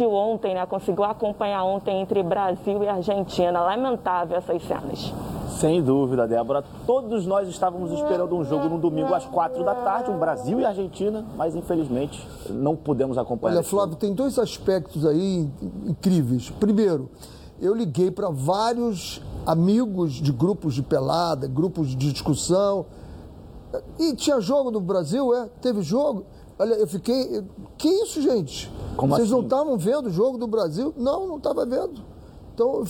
assistiu ontem, né, conseguiu acompanhar ontem entre Brasil e Argentina? Lamentável essas cenas. Sem dúvida, Débora. Todos nós estávamos esperando um jogo no domingo às quatro da tarde, um Brasil e Argentina, mas infelizmente não pudemos acompanhar. Olha, Flávio, tem dois aspectos aí incríveis. Primeiro, eu liguei para vários amigos de grupos de pelada, grupos de discussão. E tinha jogo no Brasil, é? Teve jogo? Olha, eu fiquei. Que isso, gente? Como Vocês assim? não estavam vendo o jogo do Brasil? Não, não estava vendo. Então,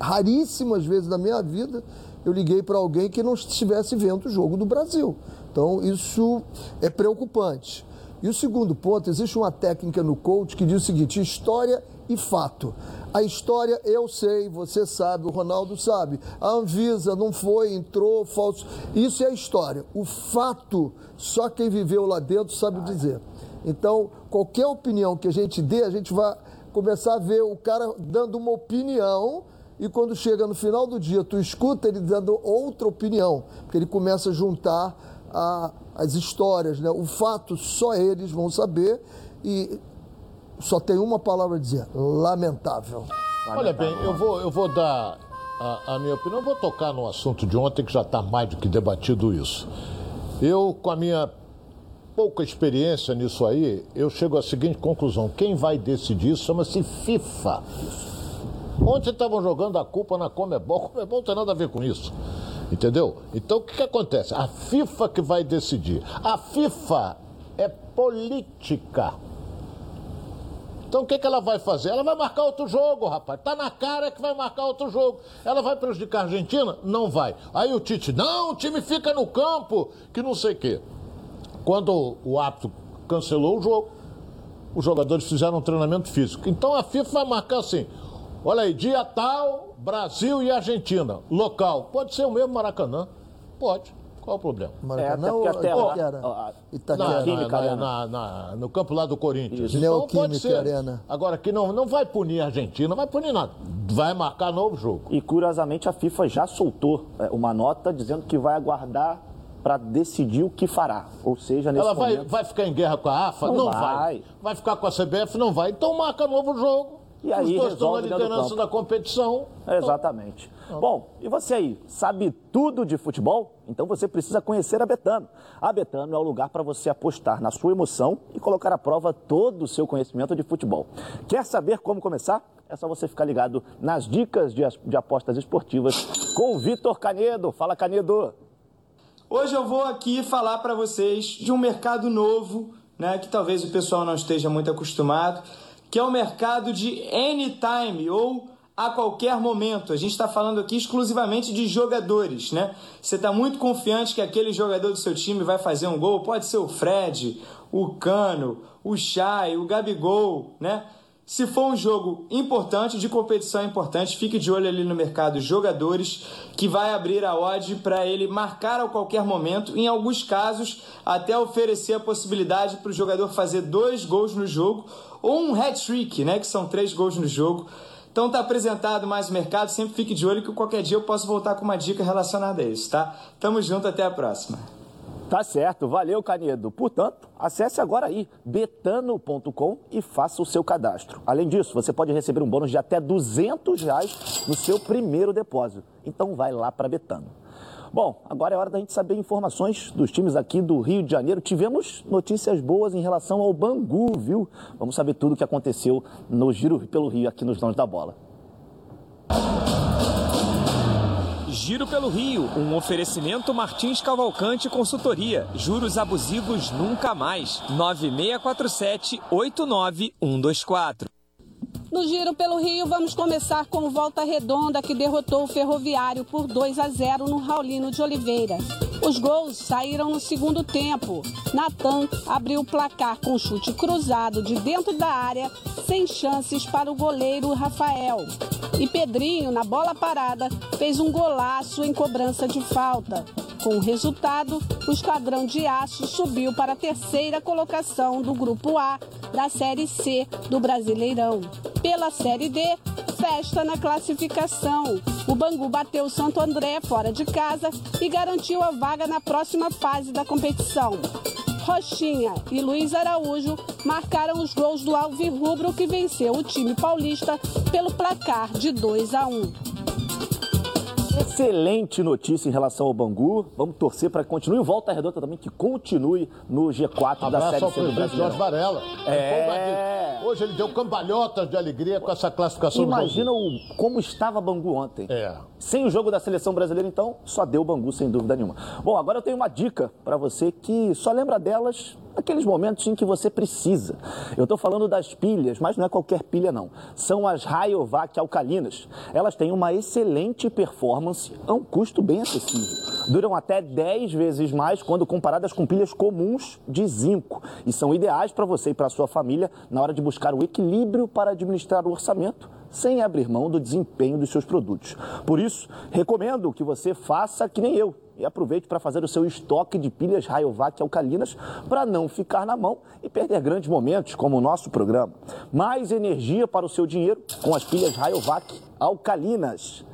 raríssimas vezes na minha vida eu liguei para alguém que não estivesse vendo o jogo do Brasil. Então, isso é preocupante. E o segundo ponto, existe uma técnica no coach que diz o seguinte: história e fato. A história eu sei, você sabe, o Ronaldo sabe. A Anvisa não foi, entrou, falso. Isso é a história. O fato, só quem viveu lá dentro sabe dizer. Então, qualquer opinião que a gente dê, a gente vai começar a ver o cara dando uma opinião e quando chega no final do dia, tu escuta ele dando outra opinião, porque ele começa a juntar a, as histórias, né? O fato só eles vão saber e só tem uma palavra a dizer: lamentável. Olha bem, eu vou, eu vou dar a, a minha opinião, eu vou tocar no assunto de ontem que já está mais do que debatido isso. Eu, com a minha pouca experiência nisso aí, eu chego à seguinte conclusão: quem vai decidir chama-se FIFA. Ontem estavam jogando a culpa na Comebol, Comebol não tem nada a ver com isso. Entendeu? Então o que, que acontece? A FIFA que vai decidir. A FIFA é política. Então o que, que ela vai fazer? Ela vai marcar outro jogo, rapaz. Tá na cara que vai marcar outro jogo. Ela vai prejudicar a Argentina? Não vai. Aí o Tite, não, o time fica no campo, que não sei o quê. Quando o árbitro cancelou o jogo, os jogadores fizeram um treinamento físico. Então a FIFA vai marcar assim: olha aí, dia tal, Brasil e Argentina. Local. Pode ser o mesmo Maracanã? Pode. Qual o problema? Maracanã É, até ou até lá- Itaquera? Na, Itaquera. Na- Arena. na- na- no campo lá do Corinthians. Isso. Então Neoquímica pode ser. Arena. Agora aqui não, não vai punir a Argentina, não vai punir nada. Vai marcar novo jogo. E curiosamente a FIFA já soltou é, uma nota dizendo que vai aguardar para decidir o que fará. Ou seja, nesse Ela vai, momento. vai ficar em guerra com a AFA? Não Não, vai. vai. vai. ficar com a CBF? Não vai. Então marca novo jogo. E aí Os dois estão na liderança da competição. Exatamente. Bom, e você aí, sabe tudo de futebol? Então você precisa conhecer a Betano. A Betano é o lugar para você apostar na sua emoção e colocar à prova todo o seu conhecimento de futebol. Quer saber como começar? É só você ficar ligado nas dicas de, as- de apostas esportivas com o Vitor Canedo. Fala, Canedo. Hoje eu vou aqui falar para vocês de um mercado novo, né, que talvez o pessoal não esteja muito acostumado, que é o mercado de anytime ou a qualquer momento. A gente está falando aqui exclusivamente de jogadores, né? Você está muito confiante que aquele jogador do seu time vai fazer um gol? Pode ser o Fred, o Cano, o Chay, o Gabigol, né? Se for um jogo importante, de competição importante, fique de olho ali no mercado jogadores, que vai abrir a odd para ele marcar a qualquer momento. Em alguns casos, até oferecer a possibilidade para o jogador fazer dois gols no jogo ou um hat-trick, né? Que são três gols no jogo. Então tá apresentado mais o mercado, sempre fique de olho que qualquer dia eu posso voltar com uma dica relacionada a isso, tá? Tamo junto, até a próxima. Tá certo, valeu, Canedo. Portanto, acesse agora aí betano.com e faça o seu cadastro. Além disso, você pode receber um bônus de até 200 reais no seu primeiro depósito. Então vai lá para Betano. Bom, agora é hora da gente saber informações dos times aqui do Rio de Janeiro. Tivemos notícias boas em relação ao Bangu, viu? Vamos saber tudo o que aconteceu no Giro pelo Rio aqui nos Donos da Bola. Giro pelo Rio, um oferecimento Martins Cavalcante Consultoria. Juros abusivos nunca mais. 9647-89124. No Giro pelo Rio, vamos começar com Volta Redonda, que derrotou o Ferroviário por 2 a 0 no Raulino de Oliveira. Os gols saíram no segundo tempo. Natan abriu o placar com chute cruzado de dentro da área, sem chances para o goleiro Rafael. E Pedrinho, na bola parada, fez um golaço em cobrança de falta. Com o resultado, o Esquadrão de Aço subiu para a terceira colocação do Grupo A da Série C do Brasileirão. Pela Série D, festa na classificação. O Bangu bateu o Santo André fora de casa e garantiu a vaga na próxima fase da competição. Rochinha e Luiz Araújo marcaram os gols do Alvirrubro que venceu o time paulista pelo placar de 2 a 1. Excelente notícia em relação ao Bangu. Vamos torcer para que continue. Volta Redonda também, que continue no G4 da Abraço Série ao C do Brasileiro. Jorge Varela. É. Hoje ele deu cambalhotas de alegria com essa classificação Imagina o, como estava Bangu ontem. É. Sem o jogo da seleção brasileira, então, só deu Bangu, sem dúvida nenhuma. Bom, agora eu tenho uma dica para você que só lembra delas naqueles momentos em que você precisa. Eu estou falando das pilhas, mas não é qualquer pilha, não. São as Rayovac alcalinas. Elas têm uma excelente performance a um custo bem acessível. Duram até 10 vezes mais quando comparadas com pilhas comuns de zinco. E são ideais para você e para sua família na hora de buscar o equilíbrio para administrar o orçamento sem abrir mão do desempenho dos seus produtos. Por isso, recomendo que você faça que nem eu e aproveite para fazer o seu estoque de pilhas Rayovac alcalinas para não ficar na mão e perder grandes momentos como o nosso programa. Mais energia para o seu dinheiro com as pilhas Rayovac alcalinas.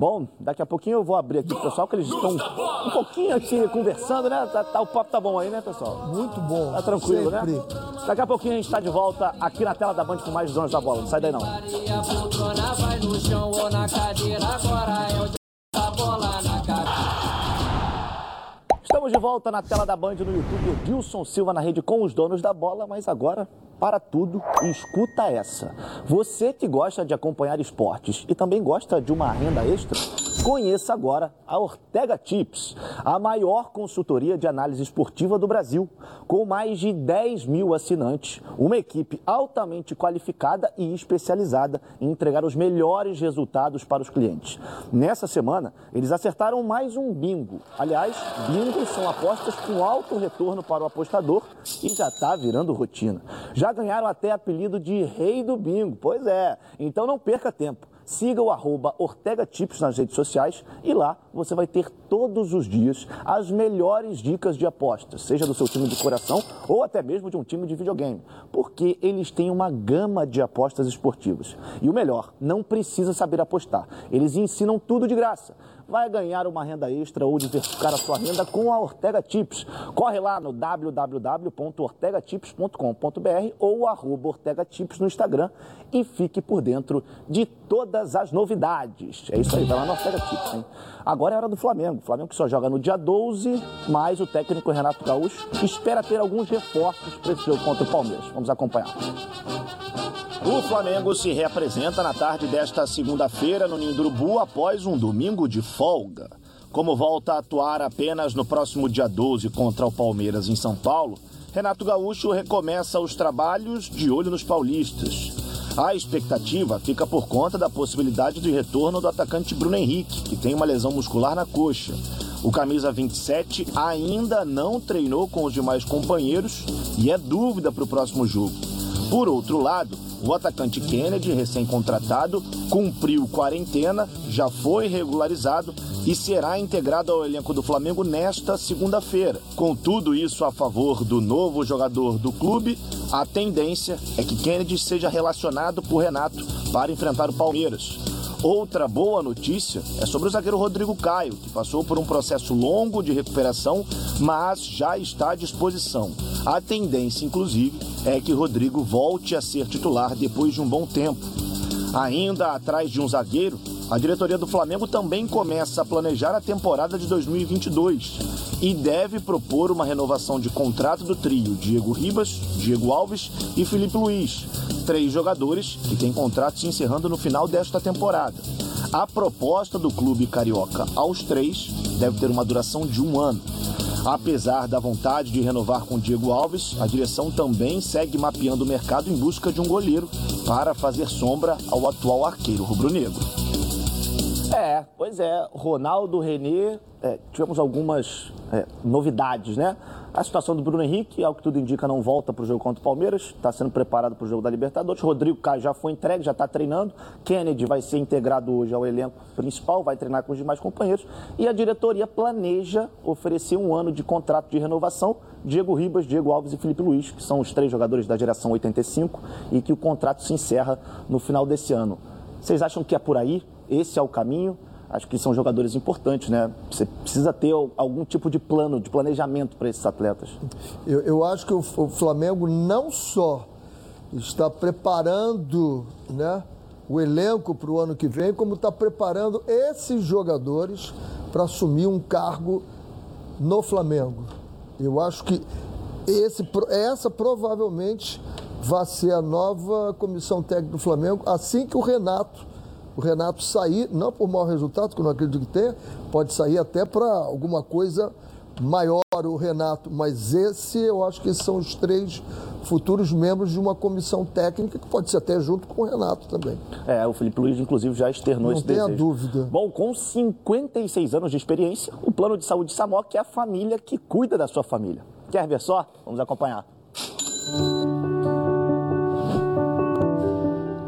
Bom, daqui a pouquinho eu vou abrir aqui pro pessoal, que eles estão um pouquinho aqui conversando, né? Tá, tá- o papo tá bom aí, né, pessoal? Muito bom. Tá tranquilo, Sempre. né? Daqui a pouquinho a gente está de volta aqui na tela da Band com mais donos da bola. Não sai daí não. Maria poltrona vai no chão ou na cadeira, agora é o da bola na cara. Estamos de volta na tela da Band no YouTube. O Dilson Silva na rede com os donos da bola, mas agora para tudo escuta essa. Você que gosta de acompanhar esportes e também gosta de uma renda extra, Conheça agora a Ortega Tips, a maior consultoria de análise esportiva do Brasil. Com mais de 10 mil assinantes, uma equipe altamente qualificada e especializada em entregar os melhores resultados para os clientes. Nessa semana, eles acertaram mais um bingo. Aliás, bingos são apostas com alto retorno para o apostador e já está virando rotina. Já ganharam até apelido de Rei do Bingo. Pois é, então não perca tempo. Siga o arroba Ortega Tips nas redes sociais e lá você vai ter todos os dias as melhores dicas de apostas, seja do seu time de coração ou até mesmo de um time de videogame, porque eles têm uma gama de apostas esportivas. E o melhor, não precisa saber apostar, eles ensinam tudo de graça vai ganhar uma renda extra ou diversificar a sua renda com a Ortega Tips. Corre lá no www.ortegatips.com.br ou arroba Ortega Tips no Instagram e fique por dentro de todas as novidades. É isso aí, vai lá no Ortega Tips, hein? Agora é hora do Flamengo. O Flamengo que só joga no dia 12, mas o técnico Renato Gaúcho espera ter alguns reforços para esse jogo contra o Palmeiras. Vamos acompanhar. O Flamengo se reapresenta na tarde desta segunda-feira no Ninho do Urubu após um domingo de folga. Como volta a atuar apenas no próximo dia 12 contra o Palmeiras em São Paulo, Renato Gaúcho recomeça os trabalhos de olho nos paulistas. A expectativa fica por conta da possibilidade de retorno do atacante Bruno Henrique, que tem uma lesão muscular na coxa. O camisa 27 ainda não treinou com os demais companheiros e é dúvida para o próximo jogo. Por outro lado, o atacante Kennedy, recém-contratado, cumpriu quarentena, já foi regularizado e será integrado ao elenco do Flamengo nesta segunda-feira. Com tudo isso a favor do novo jogador do clube, a tendência é que Kennedy seja relacionado por Renato para enfrentar o Palmeiras. Outra boa notícia é sobre o zagueiro Rodrigo Caio, que passou por um processo longo de recuperação, mas já está à disposição. A tendência, inclusive, é que Rodrigo volte a ser titular depois de um bom tempo. Ainda atrás de um zagueiro, a diretoria do Flamengo também começa a planejar a temporada de 2022 e deve propor uma renovação de contrato do trio Diego Ribas, Diego Alves e Felipe Luiz, três jogadores que têm contratos encerrando no final desta temporada. A proposta do clube carioca aos três deve ter uma duração de um ano. Apesar da vontade de renovar com Diego Alves, a direção também segue mapeando o mercado em busca de um goleiro para fazer sombra ao atual arqueiro rubro-negro. É, pois é, Ronaldo, Renê, é, tivemos algumas é, novidades, né? A situação do Bruno Henrique, ao que tudo indica, não volta para o jogo contra o Palmeiras, está sendo preparado para o jogo da Libertadores. Rodrigo Caio já foi entregue, já está treinando. Kennedy vai ser integrado hoje ao elenco principal, vai treinar com os demais companheiros. E a diretoria planeja oferecer um ano de contrato de renovação. Diego Ribas, Diego Alves e Felipe Luiz, que são os três jogadores da geração 85 e que o contrato se encerra no final desse ano. Vocês acham que é por aí? Esse é o caminho? acho que são jogadores importantes, né? Você precisa ter algum tipo de plano, de planejamento para esses atletas. Eu, eu acho que o, o, Flamengo não só está preparando né, o elenco para o ano que vem, como está preparando esses jogadores para assumir um cargo no Flamengo. Eu acho que esse, essa provavelmente vai ser a nova comissão técnica do Flamengo, assim que o Renato o Renato sair, não por mau resultado, que eu não acredito que tenha, pode sair até para alguma coisa maior o Renato, mas esse eu acho que são os três futuros membros de uma comissão técnica que pode ser até junto com o Renato também. É, o Felipe Luiz inclusive já externou Não esse tenha desejo. dúvida. Bom, com 56 anos de experiência, o plano de saúde Samok é a família que cuida da sua família. Quer ver só? Vamos acompanhar.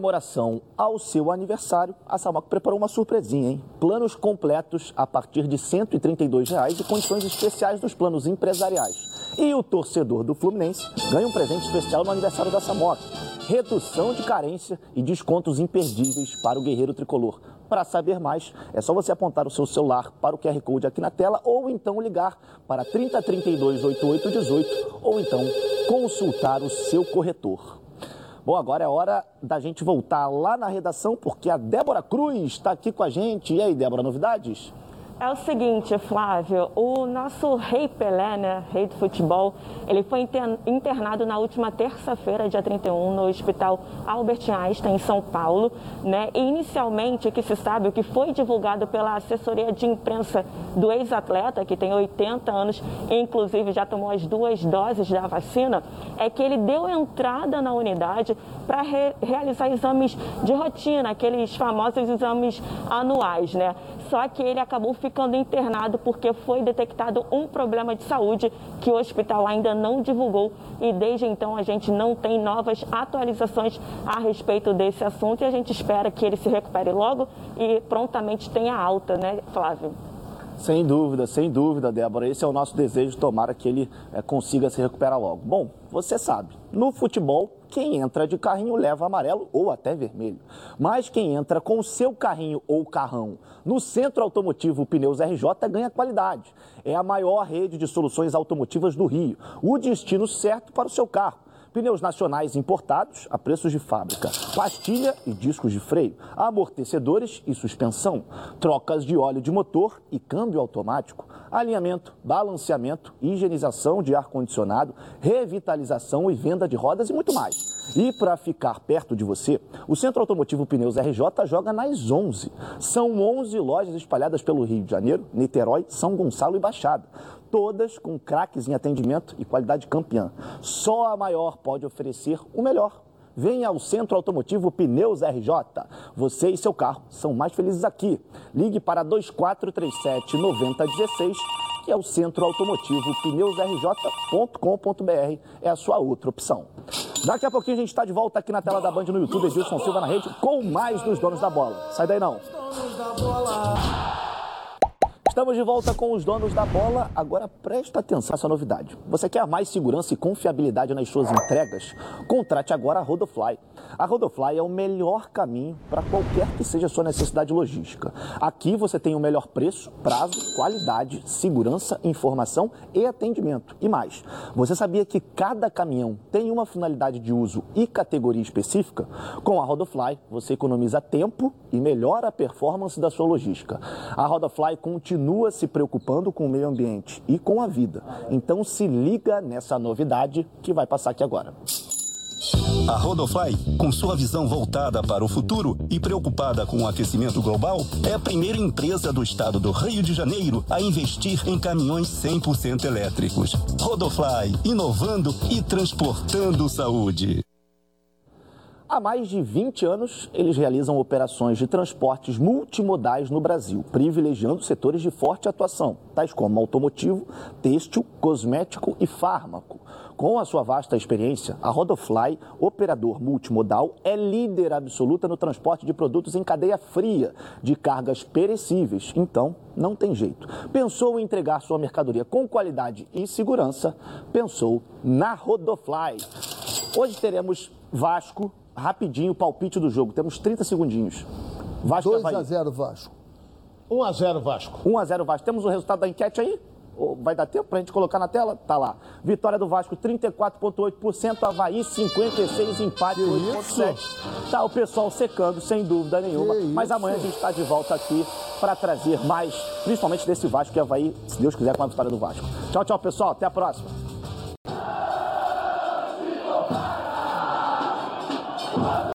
Comemoração ao seu aniversário, a Samoc preparou uma surpresinha, hein? Planos completos a partir de 132 reais e condições especiais nos planos empresariais. E o torcedor do Fluminense ganha um presente especial no aniversário da Samoc. Redução de carência e descontos imperdíveis para o guerreiro tricolor. Para saber mais, é só você apontar o seu celular para o QR Code aqui na tela ou então ligar para 3032 8818 ou então consultar o seu corretor. Bom, agora é hora da gente voltar lá na redação, porque a Débora Cruz está aqui com a gente. E aí, Débora, novidades? É o seguinte, Flávio, o nosso rei Pelé, né, rei do futebol, ele foi internado na última terça-feira, dia 31, no Hospital Albert Einstein, em São Paulo, né? E inicialmente, o que se sabe, o que foi divulgado pela assessoria de imprensa do ex-atleta, que tem 80 anos e inclusive já tomou as duas doses da vacina, é que ele deu entrada na unidade para re realizar exames de rotina, aqueles famosos exames anuais, né? Só que ele acabou ficando internado porque foi detectado um problema de saúde que o hospital ainda não divulgou e desde então a gente não tem novas atualizações a respeito desse assunto e a gente espera que ele se recupere logo e prontamente tenha alta, né, Flávio? Sem dúvida, sem dúvida, Débora. Esse é o nosso desejo, tomara que ele é, consiga se recuperar logo. Bom, você sabe, no futebol, quem entra de carrinho leva amarelo ou até vermelho. Mas quem entra com o seu carrinho ou carrão no Centro Automotivo Pneus RJ ganha qualidade. É a maior rede de soluções automotivas do Rio. O destino certo para o seu carro pneus nacionais importados a preços de fábrica, pastilha e discos de freio, amortecedores e suspensão, trocas de óleo de motor e câmbio automático, alinhamento, balanceamento, higienização de ar-condicionado, revitalização e venda de rodas e muito mais. E para ficar perto de você, o Centro Automotivo Pneus RJ joga nas 11. São 11 lojas espalhadas pelo Rio de Janeiro, Niterói, São Gonçalo e Baixada todas com craques em atendimento e qualidade campeã. Só a maior pode oferecer o melhor. Venha ao Centro Automotivo Pneus RJ. Você e seu carro são mais felizes aqui. Ligue para 2437 9016, que é o Centro Automotivo Pneus RJ.com.br. É a sua outra opção. Daqui a pouquinho a gente está de volta aqui na tela da Band no YouTube, Edilson Silva na rede, com mais dos donos da bola. Sai daí não. Estamos de volta com os donos da bola. Agora presta atenção nessa novidade. Você quer mais segurança e confiabilidade nas suas entregas? Contrate agora a Rodofly. A Rodofly é o melhor caminho para qualquer que seja a sua necessidade logística. Aqui você tem o melhor preço, prazo, qualidade, segurança, informação e atendimento. E mais, você sabia que cada caminhão tem uma finalidade de uso e categoria específica? Com a Rodofly, você economiza tempo e melhora a performance da sua logística. A Rodofly continua continua se preocupando com o meio ambiente e com a vida. Então se liga nessa novidade que vai passar aqui agora. A Rodofly, com sua visão voltada para o futuro e preocupada com o aquecimento global, é a primeira empresa do estado do Rio de Janeiro a investir em caminhões 100% elétricos. Rodofly, inovando e transportando saúde. Há mais de 20 anos, eles realizam operações de transportes multimodais no Brasil, privilegiando setores de forte atuação, tais como automotivo, têxtil, cosmético e fármaco. Com a sua vasta experiência, a Rodofly, operador multimodal, é líder absoluta no transporte de produtos em cadeia fria, de cargas perecíveis. Então, não tem jeito. Pensou em entregar sua mercadoria com qualidade e segurança? Pensou na Rodofly. Hoje teremos Vasco, rapidinho o palpite do jogo. Temos 30 segundinhos. Vasco 2 a 0 Vasco. 1 a 0 Vasco. 1 a 0 Vasco. Temos o resultado da enquete aí? Vai dar tempo para a gente colocar na tela? Tá lá. Vitória do Vasco, 34,8%. Havaí, 56%. Empate, 8,7%. Tá o pessoal secando, sem dúvida nenhuma. Que Mas isso? amanhã a gente está de volta aqui para trazer mais, principalmente desse Vasco e Havaí, se Deus quiser, com a vitória do Vasco. Tchau, tchau, pessoal. Até a próxima. Futebol